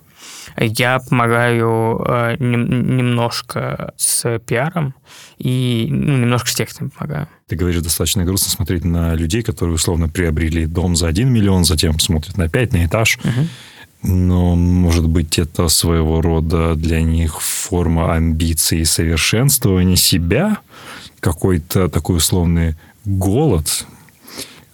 Я помогаю э, нем, немножко с пиаром и ну, немножко с текстом помогаю. Ты говоришь, достаточно грустно смотреть на людей, которые условно приобрели дом за 1 миллион, затем смотрят на 5, на этаж. Угу. Но, может быть, это своего рода для них форма амбиции и совершенствования себя – какой-то такой условный голод,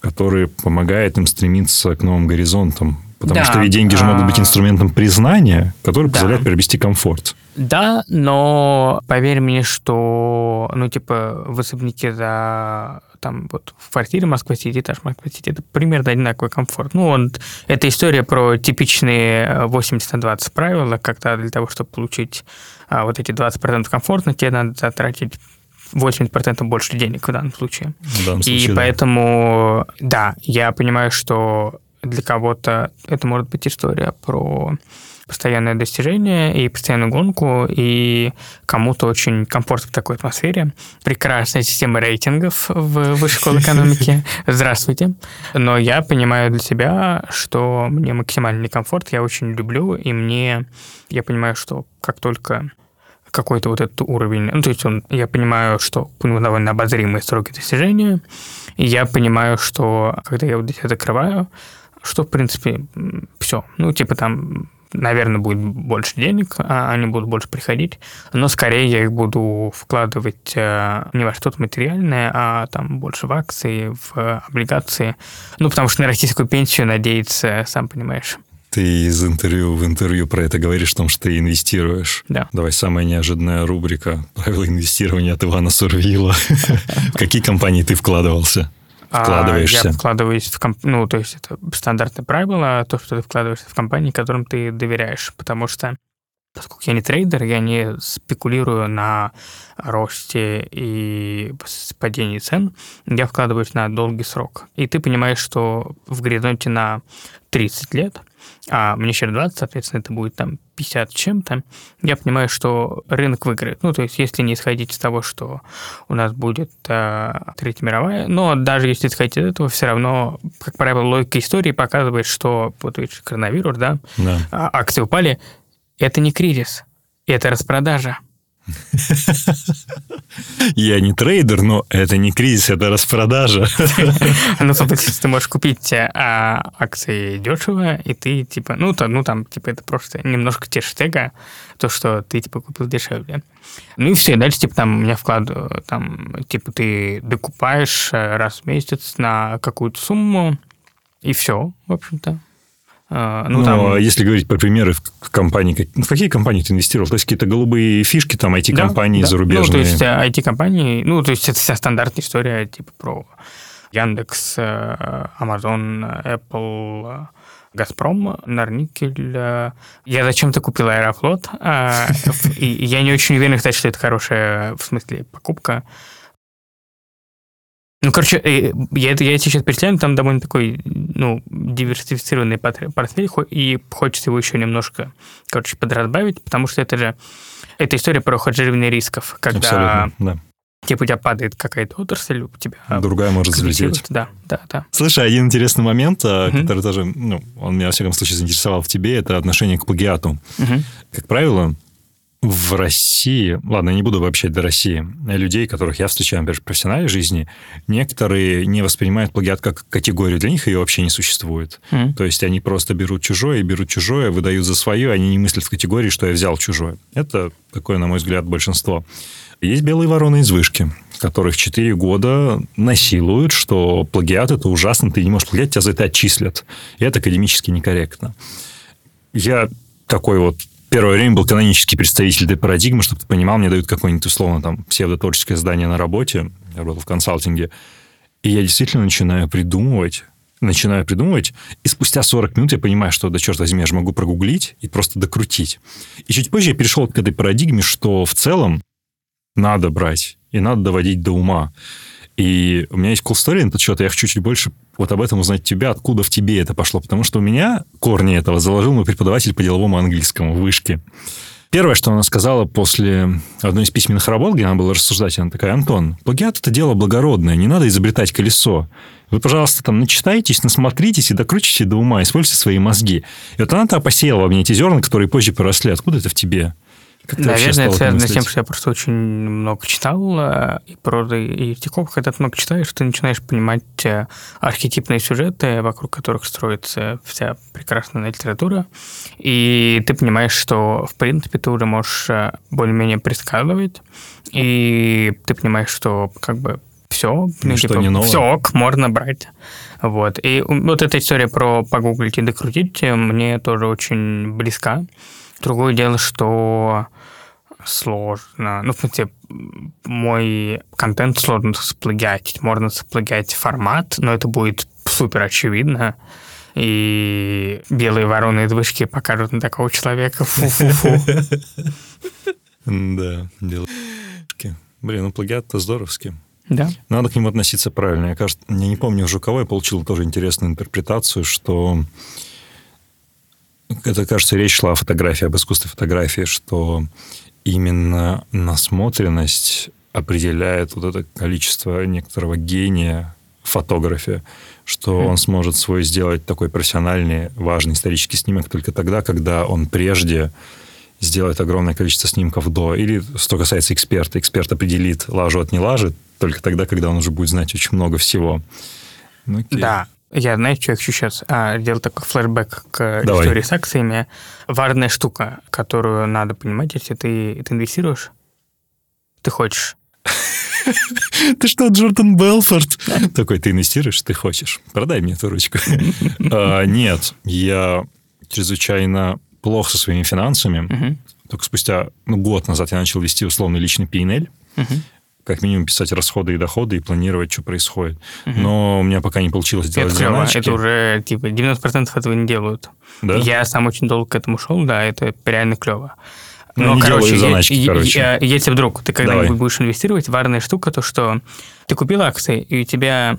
который помогает им стремиться к новым горизонтам. Потому да, что ведь деньги же могут быть а, инструментом признания, который да. позволяет приобрести комфорт. Да, но поверь мне, что, ну, типа, в особняке за там вот в квартире Москва-Сити, этаж Москва-Сити, это примерно одинаковый комфорт. Ну, он, это история про типичные 80 на 20 правила, когда для того, чтобы получить а, вот эти 20% комфортно, тебе надо затратить 80% больше денег в данном случае. В данном случае и да. поэтому, да, я понимаю, что для кого-то это может быть история про постоянное достижение и постоянную гонку, и кому-то очень комфортно в такой атмосфере. Прекрасная система рейтингов в высшей школе экономики. Здравствуйте. Но я понимаю для себя, что мне максимальный комфорт, я очень люблю, и мне, я понимаю, что как только какой-то вот этот уровень. Ну, то есть он, я понимаю, что у него довольно обозримые сроки достижения, и я понимаю, что когда я вот это закрываю, что, в принципе, все. Ну, типа там, наверное, будет больше денег, а они будут больше приходить, но скорее я их буду вкладывать э, не во что-то материальное, а там больше в акции, в облигации. Ну, потому что на российскую пенсию надеяться, сам понимаешь. Ты из интервью в интервью про это говоришь, о том, что ты инвестируешь. Да. Давай, самая неожиданная рубрика «Правила инвестирования» от Ивана Сурвила. В какие компании ты вкладывался? А, Вкладываешься? Я вкладываюсь в... Комп... Ну, то есть это стандартное правило, то, что ты вкладываешься в компании, которым ты доверяешь, потому что Поскольку я не трейдер, я не спекулирую на росте и падении цен, я вкладываюсь на долгий срок. И ты понимаешь, что в горизонте на 30 лет а мне сейчас 20, соответственно, это будет там 50 чем-то, я понимаю, что рынок выиграет. Ну, то есть, если не исходить из того, что у нас будет э, Третья мировая, но даже если исходить из этого, все равно, как правило, логика истории показывает, что вот видишь, коронавирус, да, да. А акции упали, это не кризис, это распродажа. Я не трейдер, но это не кризис, это распродажа. Ну, есть ты можешь купить а, акции дешево, и ты, типа, ну, то, ну, там, типа, это просто немножко те тега, то, что ты, типа, купил дешевле. Ну, и все, дальше, типа, там, у меня вклад, там, типа, ты докупаешь э, раз в месяц на какую-то сумму, и все, в общем-то. А, ну, Но там... если говорить про примеры в компании, в какие компании ты инвестировал? То есть какие-то голубые фишки, там IT-компании да, зарубежные? Ну, то есть IT-компании, ну, то есть это вся стандартная история, типа про Яндекс, э, Amazon, Apple, Газпром, Норникель. Я зачем-то купил Аэрофлот, а, и я не очень уверен, кстати, что это хорошая, в смысле, покупка. Ну, короче, э, я, это, я сейчас перечисляю, там довольно такой, ну, диверсифицированный портфель, и хочется его еще немножко, короче, подразбавить, потому что это же, это история про хеджирование рисков, когда... Абсолютно, да. Типа у тебя падает какая-то отрасль, у тебя... Другая может взлететь. Да, да, да. Слушай, один интересный момент, угу. который тоже, ну, он меня, во всяком случае, заинтересовал в тебе, это отношение к плагиату. Угу. Как правило, в России, ладно, я не буду обобщать до России, людей, которых я встречаю, например, в профессиональной жизни, некоторые не воспринимают плагиат как категорию. Для них ее вообще не существует. Mm. То есть они просто берут чужое, берут чужое, выдают за свое, они не мыслят в категории, что я взял чужое. Это такое, на мой взгляд, большинство. Есть белые вороны из вышки, которых 4 года насилуют, что плагиат – это ужасно, ты не можешь плагиат, тебя за это отчислят. И это академически некорректно. Я такой вот первое время был канонический представитель этой парадигмы, чтобы ты понимал, мне дают какое-нибудь условно там псевдотворческое здание на работе, я работал в консалтинге, и я действительно начинаю придумывать, начинаю придумывать, и спустя 40 минут я понимаю, что, да черт возьми, я же могу прогуглить и просто докрутить. И чуть позже я перешел к этой парадигме, что в целом надо брать и надо доводить до ума. И у меня есть cool story на этот счет, я хочу чуть больше вот об этом узнать тебя, откуда в тебе это пошло. Потому что у меня корни этого заложил мой преподаватель по деловому английскому в вышке. Первое, что она сказала после одной из письменных работ, где она была рассуждать, она такая, Антон, плагиат – это дело благородное, не надо изобретать колесо. Вы, пожалуйста, там начитайтесь, насмотритесь и докручите до ума, используйте свои мозги. И вот она-то посеяла во мне эти зерна, которые позже поросли. Откуда это в тебе? Как Наверное, это связано с тем, что я просто очень много читал э, и проды, и стихов. Когда ты много читаешь, ты начинаешь понимать э, архетипные сюжеты, вокруг которых строится вся прекрасная литература. И ты понимаешь, что, в принципе, ты уже можешь э, более-менее предсказывать. И ты понимаешь, что как бы все, ну, типа, не новое. все ок, можно брать. Вот. И вот эта история про погуглить и докрутить мне тоже очень близка. Другое дело, что сложно. Ну, в смысле, мой контент сложно сплагиатить. Можно сплагиатить формат, но это будет супер очевидно. И белые вороны из вышки покажут на такого человека. Фу-фу-фу. Да, белые Блин, ну плагиат-то здоровский. Да. Надо к нему относиться правильно. Я, кажется, я не помню уже кого, я получил тоже интересную интерпретацию, что это, кажется, речь шла о фотографии, об искусстве фотографии, что именно насмотренность определяет вот это количество некоторого гения фотографии, что mm. он сможет свой сделать такой профессиональный, важный исторический снимок только тогда, когда он прежде сделает огромное количество снимков до. Или, что касается эксперта, эксперт определит, лажу от не лажи, только тогда, когда он уже будет знать очень много всего. Ну, окей. Да, я, знаешь, что я хочу сейчас а, сделать такой флешбэк к Давай. истории с акциями. Важная штука, которую надо понимать, если ты, ты инвестируешь, ты хочешь. Ты что, Джордан Белфорд? Такой, ты инвестируешь, ты хочешь. Продай мне эту ручку. А, нет, я чрезвычайно плохо со своими финансами. Только спустя ну, год назад я начал вести условный личный PNL как минимум писать расходы и доходы и планировать, что происходит. Угу. Но у меня пока не получилось сделать это заначки. Это уже, типа, 90% этого не делают. Да? Я сам очень долго к этому шел, да, это реально клево. Ну, Но, ну, не короче, заначки, я, короче. Я, если вдруг ты когда-нибудь будешь инвестировать, важная штука то, что ты купил акции, и у тебя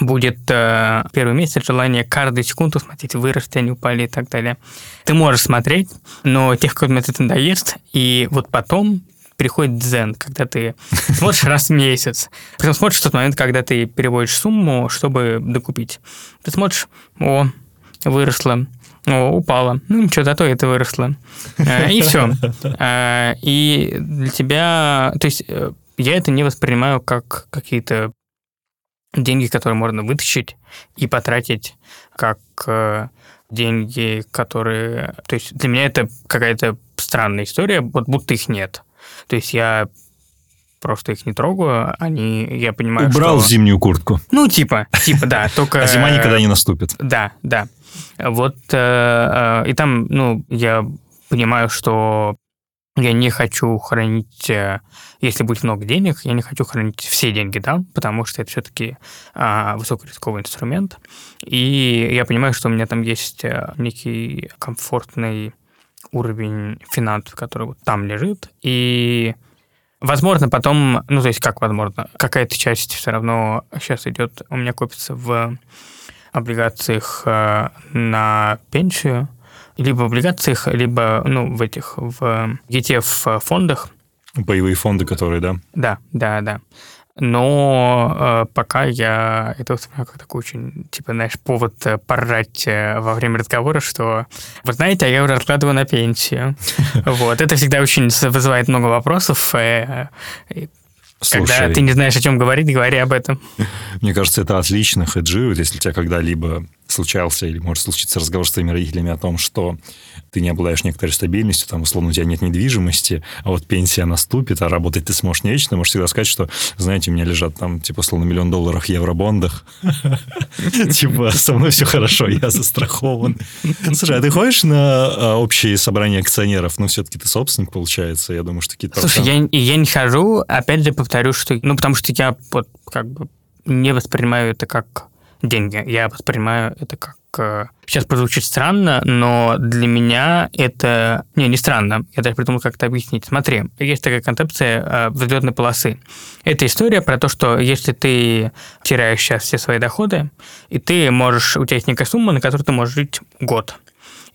будет э, первый месяц желание каждую секунду смотреть, выросли они, упали и так далее. Ты можешь смотреть, но тех, кто это надоест, и вот потом переходит дзен, когда ты смотришь раз в месяц. Потом смотришь тот момент, когда ты переводишь сумму, чтобы докупить. Ты смотришь, о, выросло, о, упало. Ну, ничего, зато это выросло. Э, и все. Э, и для тебя... То есть э, я это не воспринимаю как какие-то деньги, которые можно вытащить и потратить как деньги, которые... То есть для меня это какая-то странная история, вот будто их нет. То есть я просто их не трогаю, они, я понимаю, Убрал что... зимнюю куртку. Ну, типа, типа, да, только... А зима никогда не наступит. Да, да. Вот, э, э, и там, ну, я понимаю, что я не хочу хранить, э, если будет много денег, я не хочу хранить все деньги там, потому что это все-таки а, высокорисковый инструмент. И я понимаю, что у меня там есть некий комфортный уровень финансов, который вот там лежит. И Возможно, потом, ну, то есть как возможно, какая-то часть все равно сейчас идет, у меня копится в облигациях э, на пенсию, либо в облигациях, либо ну, в этих, в ETF-фондах. Боевые фонды, которые, да? Да, да, да. Но э, пока я это воспринимаю как такой очень, типа, знаешь, повод э, поржать э, во время разговора, что, вы знаете, а я уже откладываю на пенсию. Вот, это всегда очень вызывает много вопросов. Э, Слушай, Когда ты не знаешь, о чем говорить, говори об этом. Мне кажется, это отлично хеджирует, если тебя когда-либо случался или может случиться разговор с твоими родителями о том, что ты не обладаешь некоторой стабильностью, там, условно, у тебя нет недвижимости, а вот пенсия наступит, а работать ты сможешь не вечно, можешь всегда сказать, что, знаете, у меня лежат там, типа, условно, миллион долларов в евробондах. Типа, со мной все хорошо, я застрахован. Слушай, а ты ходишь на а, общие собрания акционеров? Ну, все-таки ты собственник, получается, я думаю, что какие-то... Слушай, я, не хожу, опять же повторю, что... Ну, потому что я вот как бы не воспринимаю это как деньги. Я воспринимаю это как... Э, сейчас прозвучит странно, но для меня это... Не, не странно. Я даже придумал, как это объяснить. Смотри, есть такая концепция э, взлетной полосы. Это история про то, что если ты теряешь сейчас все свои доходы, и ты можешь... У тебя есть некая сумма, на которую ты можешь жить год.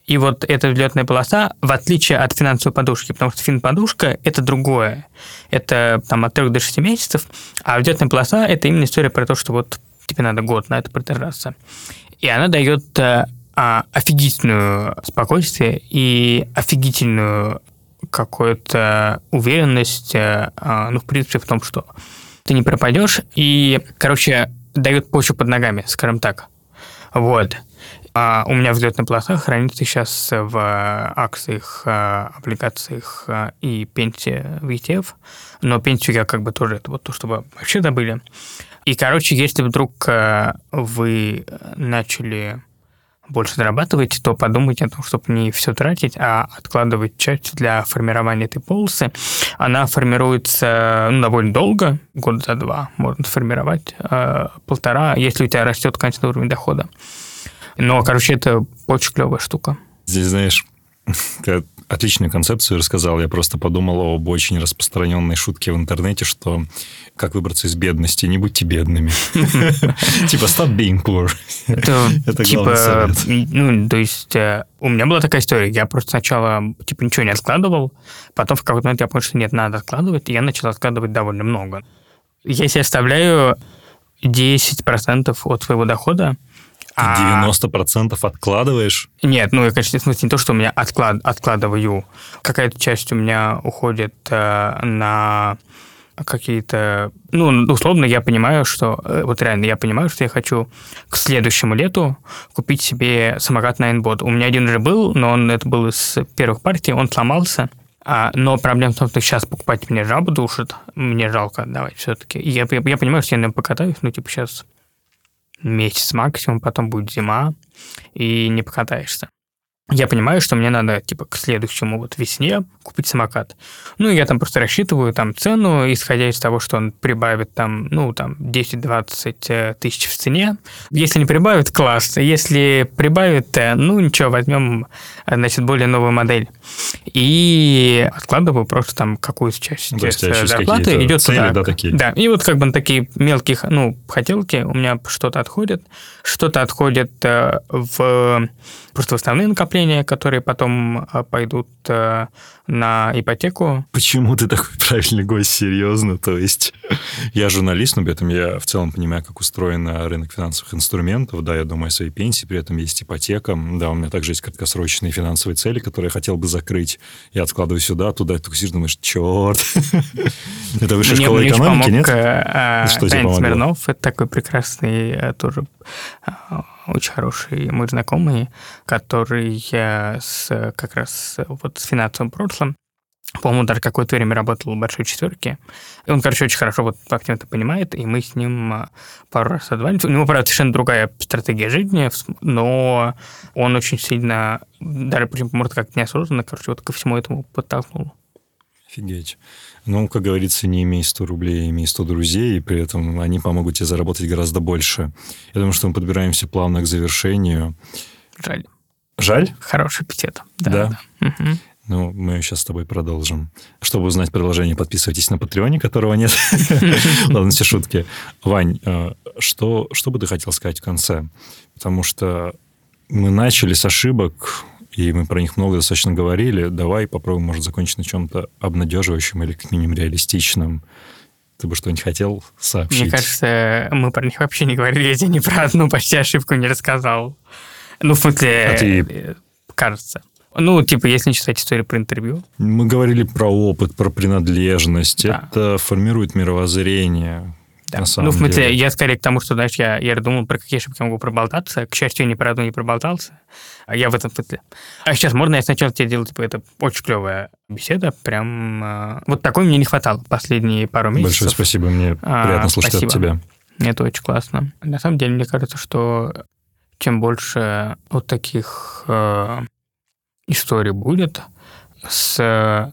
И вот эта взлетная полоса, в отличие от финансовой подушки, потому что финподушка – это другое. Это там от 3 до 6 месяцев, а взлетная полоса – это именно история про то, что вот тебе надо год на это продержаться. И она дает а, офигительную спокойствие и офигительную какую-то уверенность, а, ну, в принципе, в том, что ты не пропадешь. И, короче, дает почву под ногами, скажем так. Вот. А у меня взлетная полоса хранится сейчас в акциях, облигациях и пенсии в ETF. Но пенсию я как бы тоже, это вот то, чтобы вообще добыли. И, короче, если вдруг э, вы начали больше зарабатывать, то подумайте о том, чтобы не все тратить, а откладывать часть для формирования этой полосы. Она формируется ну, довольно долго, год за два можно сформировать, э, полтора, если у тебя растет, конечно, уровень дохода. Но, короче, это очень клевая штука. Здесь, знаешь, отличную концепцию рассказал. Я просто подумал об очень распространенной шутке в интернете, что как выбраться из бедности, не будьте бедными. Типа, stop being poor. Это типа, ну, то есть, э, у меня была такая история. Я просто сначала, типа, ничего не откладывал, потом в какой-то момент я понял, что нет, надо откладывать, и я начал откладывать довольно много. Я себе оставляю 10% от своего дохода, ты 90% а... откладываешь? Нет, ну, я, конечно, в смысле не то, что у меня отклад... откладываю. Какая-то часть у меня уходит э, на какие-то... Ну, условно, я понимаю, что... Э, вот реально, я понимаю, что я хочу к следующему лету купить себе самокат на Инбот. У меня один уже был, но он это был из первых партий, он сломался. А, но проблема в том, что сейчас покупать мне жабу душит. Мне жалко отдавать все-таки. Я, я, я понимаю, что я на покатаюсь, ну, типа, сейчас месяц максимум, потом будет зима, и не покатаешься я понимаю, что мне надо, типа, к следующему вот весне купить самокат. Ну, я там просто рассчитываю там цену, исходя из того, что он прибавит там, ну, там, 10-20 э, тысяч в цене. Если не прибавит, класс. Если прибавит, э, ну, ничего, возьмем, э, значит, более новую модель. И откладываю просто там какую-то часть ну, зарплаты идет цели, туда. Да, такие. Да, и вот как бы на такие мелкие, ну, хотелки у меня что-то отходит, что-то отходит в просто в основные накопления, накопления, которые потом э, пойдут э, на ипотеку. Почему ты такой правильный гость, серьезно? То есть я журналист, но при этом я в целом понимаю, как устроен рынок финансовых инструментов. Да, я думаю о своей пенсии, при этом есть ипотека. Да, у меня также есть краткосрочные финансовые цели, которые я хотел бы закрыть. Я откладываю сюда, туда, ты сидишь, думаешь, черт. Это высшая школа экономики, нет? Что тебе? Смирнов, это такой прекрасный тоже очень хороший мой знакомый, который с, как раз вот с финансовым прошлым по-моему, даже какое-то время работал в большой четверке. И он, короче, очень хорошо вот как это понимает, и мы с ним а, пару раз отвалились. У него, правда, совершенно другая стратегия жизни, но он очень сильно, даже, может, как неосознанно, короче, вот ко всему этому подтолкнул. Офигеть. Ну, как говорится, не имей 100 рублей, имей 100 друзей, и при этом они помогут тебе заработать гораздо больше. Я думаю, что мы подбираемся плавно к завершению. Жаль. Жаль? Хороший эпитет. Да. да. да. Угу. Ну, мы сейчас с тобой продолжим. Чтобы узнать продолжение, подписывайтесь на Патреоне, которого нет. Ладно, все шутки. Вань, э, что, что бы ты хотел сказать в конце? Потому что мы начали с ошибок, и мы про них много достаточно говорили. Давай попробуем, может, закончить на чем-то обнадеживающем или как минимум реалистичном. Ты бы что-нибудь хотел сообщить? Мне кажется, мы про них вообще не говорили. Я тебе ни про одну почти ошибку не рассказал. Ну, в смысле, а ты... Кажется. Ну, типа, если не читать историю про интервью. Мы говорили про опыт, про принадлежность. Да. Это формирует мировоззрение да. На самом ну, в смысле, деле. я скорее к тому, что, знаешь, я, я думал, про какие ошибки я могу проболтаться. К счастью, ни про одну не проболтался. А я в этом смысле. А сейчас можно я сначала тебе делаю, типа, это очень клевая беседа. Прям э, вот такой мне не хватало последние пару месяцев. Большое спасибо, мне а, приятно слушать спасибо. от тебя. Это очень классно. На самом деле, мне кажется, что чем больше вот таких э, историй будет с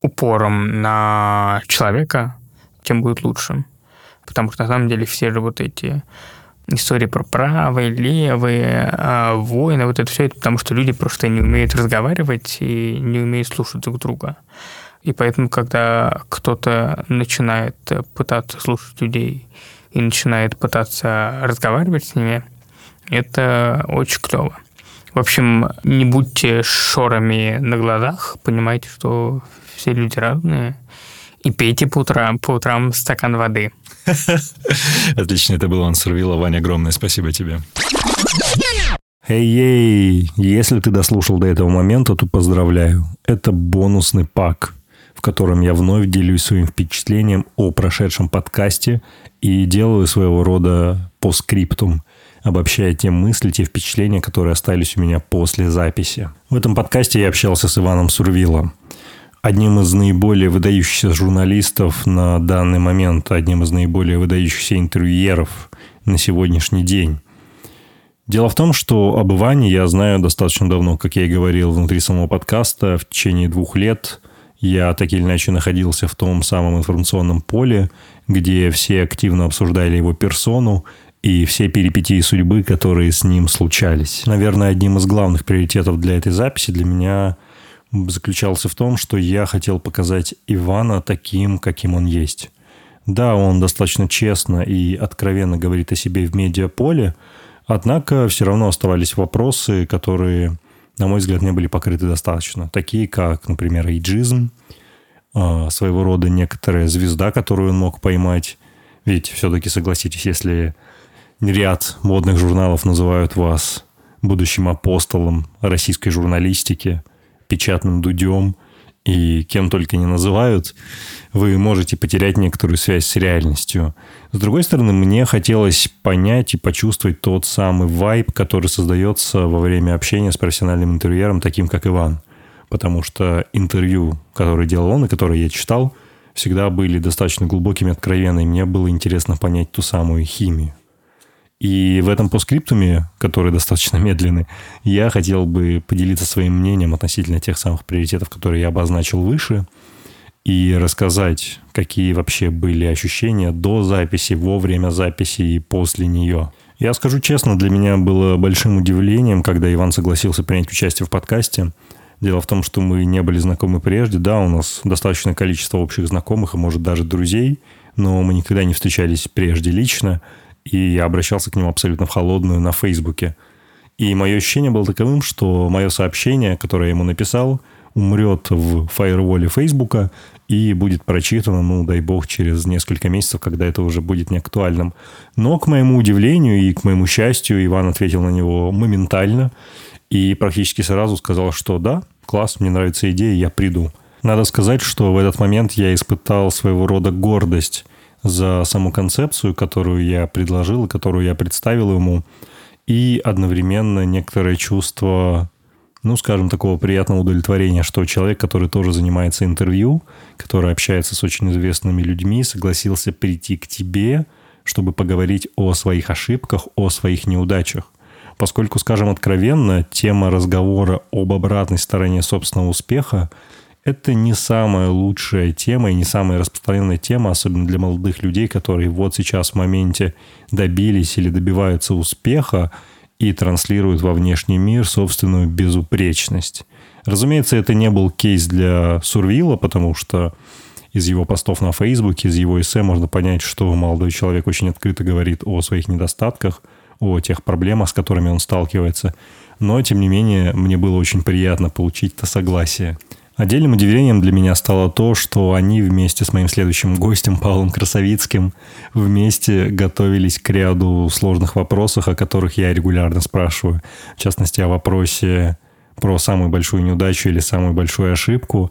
упором на человека, тем будет лучше потому что на самом деле все же вот эти истории про правые, левые, э, войны, вот это все, это потому что люди просто не умеют разговаривать и не умеют слушать друг друга. И поэтому, когда кто-то начинает пытаться слушать людей и начинает пытаться разговаривать с ними, это очень клево. В общем, не будьте шорами на глазах, понимайте, что все люди разные, и пейте по утрам, по утрам стакан воды. Отлично, это был Ансер Вилла. Ваня, огромное спасибо тебе. Эй-ей, если ты дослушал до этого момента, то поздравляю. Это бонусный пак, в котором я вновь делюсь своим впечатлением о прошедшем подкасте и делаю своего рода постскриптум, обобщая те мысли, те впечатления, которые остались у меня после записи. В этом подкасте я общался с Иваном Сурвилом одним из наиболее выдающихся журналистов на данный момент, одним из наиболее выдающихся интервьюеров на сегодняшний день. Дело в том, что об Иване я знаю достаточно давно, как я и говорил внутри самого подкаста. В течение двух лет я так или иначе находился в том самом информационном поле, где все активно обсуждали его персону и все перипетии судьбы, которые с ним случались. Наверное, одним из главных приоритетов для этой записи для меня – заключался в том, что я хотел показать Ивана таким, каким он есть. Да, он достаточно честно и откровенно говорит о себе в медиаполе, однако все равно оставались вопросы, которые, на мой взгляд, не были покрыты достаточно. Такие, как, например, эйджизм, а, своего рода некоторая звезда, которую он мог поймать. Ведь все-таки, согласитесь, если ряд модных журналов называют вас будущим апостолом российской журналистики – печатным дудем и кем только не называют, вы можете потерять некоторую связь с реальностью. С другой стороны, мне хотелось понять и почувствовать тот самый вайб, который создается во время общения с профессиональным интервьюером, таким как Иван. Потому что интервью, которые делал он и которые я читал, всегда были достаточно глубокими, откровенными. Мне было интересно понять ту самую химию. И в этом постскриптуме, который достаточно медленный, я хотел бы поделиться своим мнением относительно тех самых приоритетов, которые я обозначил выше, и рассказать, какие вообще были ощущения до записи, во время записи и после нее. Я скажу честно, для меня было большим удивлением, когда Иван согласился принять участие в подкасте. Дело в том, что мы не были знакомы прежде. Да, у нас достаточное количество общих знакомых, а может даже друзей, но мы никогда не встречались прежде лично – и я обращался к нему абсолютно в холодную на Фейсбуке. И мое ощущение было таковым, что мое сообщение, которое я ему написал, умрет в фаерволе Фейсбука и будет прочитано, ну, дай бог, через несколько месяцев, когда это уже будет неактуальным. Но, к моему удивлению и к моему счастью, Иван ответил на него моментально и практически сразу сказал, что да, класс, мне нравится идея, я приду. Надо сказать, что в этот момент я испытал своего рода гордость за саму концепцию, которую я предложил, которую я представил ему, и одновременно некоторое чувство ну, скажем, такого приятного удовлетворения, что человек, который тоже занимается интервью, который общается с очень известными людьми, согласился прийти к тебе, чтобы поговорить о своих ошибках, о своих неудачах. Поскольку, скажем откровенно, тема разговора об обратной стороне собственного успеха это не самая лучшая тема и не самая распространенная тема, особенно для молодых людей, которые вот сейчас в моменте добились или добиваются успеха, и транслирует во внешний мир собственную безупречность. Разумеется, это не был кейс для Сурвила, потому что из его постов на Фейсбуке, из его эссе можно понять, что молодой человек очень открыто говорит о своих недостатках, о тех проблемах, с которыми он сталкивается. Но, тем не менее, мне было очень приятно получить это согласие. Отдельным удивлением для меня стало то, что они вместе с моим следующим гостем Павлом Красовицким вместе готовились к ряду сложных вопросов, о которых я регулярно спрашиваю. В частности, о вопросе про самую большую неудачу или самую большую ошибку.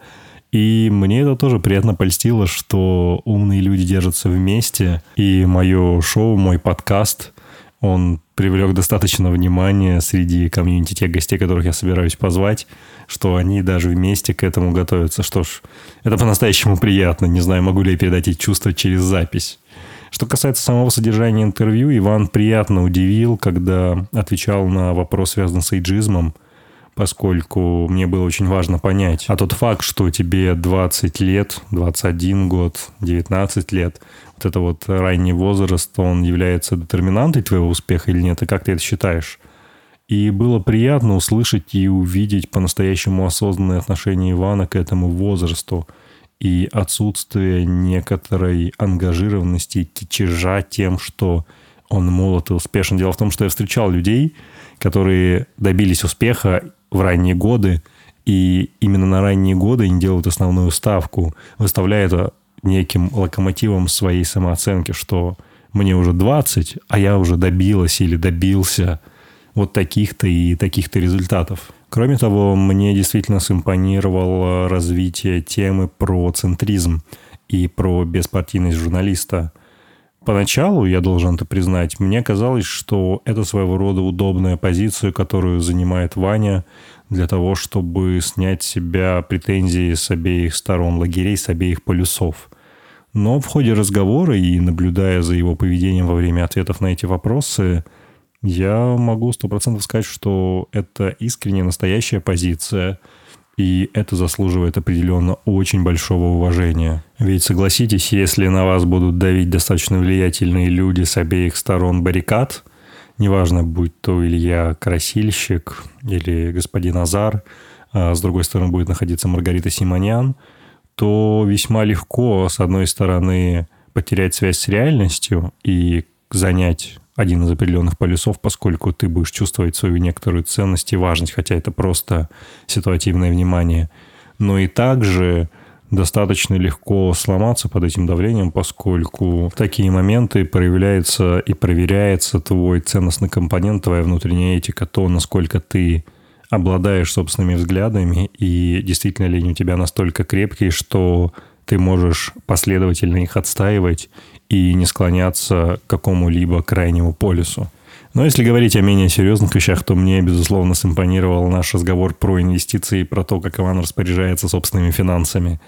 И мне это тоже приятно польстило, что умные люди держатся вместе. И мое шоу, мой подкаст, он привлек достаточно внимания среди комьюнити тех гостей, которых я собираюсь позвать что они даже вместе к этому готовятся. Что ж, это по-настоящему приятно. Не знаю, могу ли я передать эти чувства через запись. Что касается самого содержания интервью, Иван приятно удивил, когда отвечал на вопрос, связанный с эйджизмом, поскольку мне было очень важно понять. А тот факт, что тебе 20 лет, 21 год, 19 лет, это вот ранний возраст, он является детерминантой твоего успеха или нет, и как ты это считаешь? И было приятно услышать и увидеть по-настоящему осознанное отношение Ивана к этому возрасту и отсутствие некоторой ангажированности и кичежа тем, что он молод и успешен. Дело в том, что я встречал людей, которые добились успеха в ранние годы, и именно на ранние годы они делают основную ставку, выставляя это неким локомотивом своей самооценки, что мне уже 20, а я уже добилась или добился – вот таких-то и таких-то результатов. Кроме того, мне действительно симпонировало развитие темы про центризм и про беспартийность журналиста. Поначалу, я должен это признать, мне казалось, что это своего рода удобная позиция, которую занимает Ваня для того, чтобы снять с себя претензии с обеих сторон лагерей, с обеих полюсов. Но в ходе разговора и наблюдая за его поведением во время ответов на эти вопросы – я могу сто процентов сказать, что это искренне настоящая позиция, и это заслуживает определенно очень большого уважения. Ведь согласитесь, если на вас будут давить достаточно влиятельные люди с обеих сторон баррикад, неважно, будь то Илья Красильщик или господин Азар, а с другой стороны будет находиться Маргарита Симонян, то весьма легко, с одной стороны, потерять связь с реальностью и занять один из определенных полюсов, поскольку ты будешь чувствовать свою некоторую ценность и важность, хотя это просто ситуативное внимание. Но и также достаточно легко сломаться под этим давлением, поскольку в такие моменты проявляется и проверяется твой ценностный компонент, твоя внутренняя этика, то, насколько ты обладаешь собственными взглядами, и действительно ли они у тебя настолько крепкие, что ты можешь последовательно их отстаивать и не склоняться к какому-либо крайнему полюсу. Но если говорить о менее серьезных вещах, то мне, безусловно, симпонировал наш разговор про инвестиции и про то, как Иван распоряжается собственными финансами.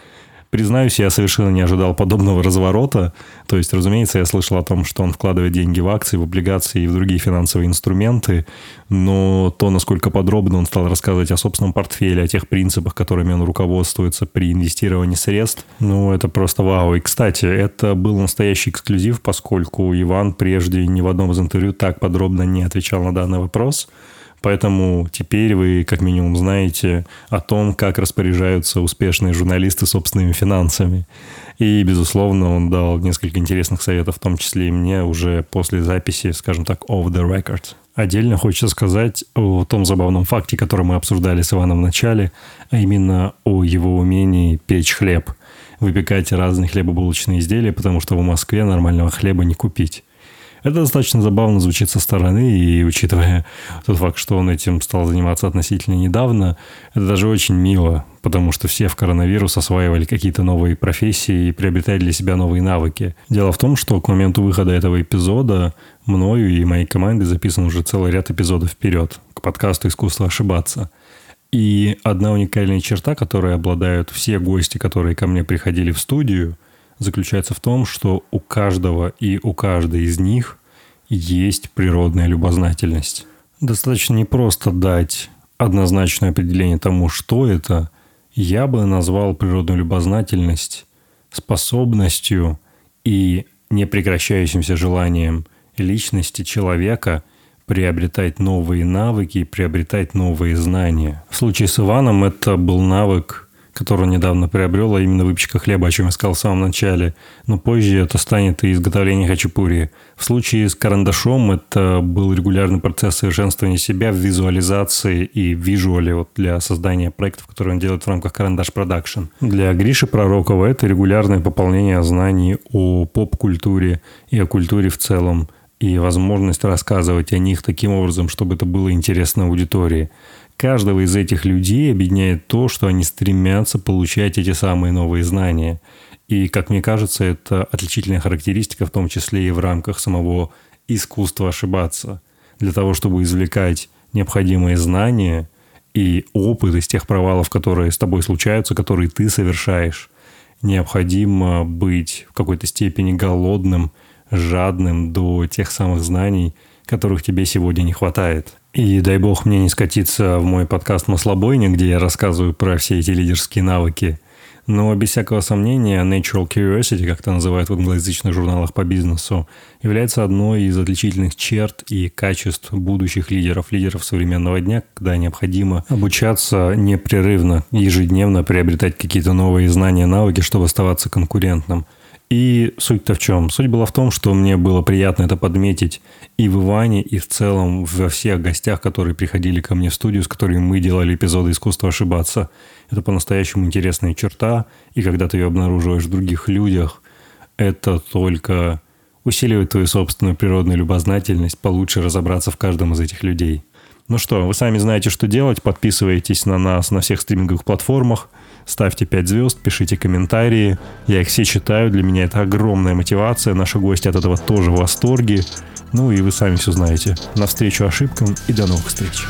Признаюсь, я совершенно не ожидал подобного разворота. То есть, разумеется, я слышал о том, что он вкладывает деньги в акции, в облигации и в другие финансовые инструменты, но то, насколько подробно он стал рассказывать о собственном портфеле, о тех принципах, которыми он руководствуется при инвестировании средств, ну, это просто вау. И, кстати, это был настоящий эксклюзив, поскольку Иван прежде ни в одном из интервью так подробно не отвечал на данный вопрос – Поэтому теперь вы как минимум знаете о том, как распоряжаются успешные журналисты собственными финансами. И, безусловно, он дал несколько интересных советов, в том числе и мне уже после записи, скажем так, off the record. Отдельно хочется сказать о том забавном факте, который мы обсуждали с Иваном в начале, а именно о его умении печь хлеб, выпекать разные хлебобулочные изделия, потому что в Москве нормального хлеба не купить. Это достаточно забавно звучит со стороны, и учитывая тот факт, что он этим стал заниматься относительно недавно, это даже очень мило, потому что все в коронавирус осваивали какие-то новые профессии и приобретали для себя новые навыки. Дело в том, что к моменту выхода этого эпизода мною и моей командой записан уже целый ряд эпизодов вперед к подкасту «Искусство ошибаться». И одна уникальная черта, которой обладают все гости, которые ко мне приходили в студию – заключается в том, что у каждого и у каждой из них есть природная любознательность. Достаточно не просто дать однозначное определение тому, что это. Я бы назвал природную любознательность способностью и непрекращающимся желанием личности человека приобретать новые навыки и приобретать новые знания. В случае с Иваном это был навык которую недавно приобрел, а именно выпечка хлеба, о чем я сказал в самом начале. Но позже это станет и изготовление хачапури. В случае с карандашом это был регулярный процесс совершенствования себя в визуализации и визуале вот для создания проектов, которые он делает в рамках Карандаш Продакшн. Для Гриши Пророкова это регулярное пополнение знаний о поп-культуре и о культуре в целом и возможность рассказывать о них таким образом, чтобы это было интересно аудитории. Каждого из этих людей объединяет то, что они стремятся получать эти самые новые знания. И, как мне кажется, это отличительная характеристика, в том числе и в рамках самого искусства ошибаться. Для того, чтобы извлекать необходимые знания и опыт из тех провалов, которые с тобой случаются, которые ты совершаешь, необходимо быть в какой-то степени голодным, жадным до тех самых знаний, которых тебе сегодня не хватает. И дай бог мне не скатиться в мой подкаст «Маслобойня», где я рассказываю про все эти лидерские навыки. Но без всякого сомнения, Natural Curiosity, как это называют в англоязычных журналах по бизнесу, является одной из отличительных черт и качеств будущих лидеров, лидеров современного дня, когда необходимо обучаться непрерывно, ежедневно приобретать какие-то новые знания, навыки, чтобы оставаться конкурентным – и суть-то в чем? Суть была в том, что мне было приятно это подметить и в Иване, и в целом во всех гостях, которые приходили ко мне в студию, с которыми мы делали эпизоды «Искусство ошибаться». Это по-настоящему интересная черта, и когда ты ее обнаруживаешь в других людях, это только усиливает твою собственную природную любознательность, получше разобраться в каждом из этих людей. Ну что, вы сами знаете, что делать. Подписывайтесь на нас на всех стриминговых платформах – Ставьте 5 звезд, пишите комментарии. Я их все читаю. Для меня это огромная мотивация. Наши гости от этого тоже в восторге. Ну и вы сами все знаете. Навстречу ошибкам и до новых встреч.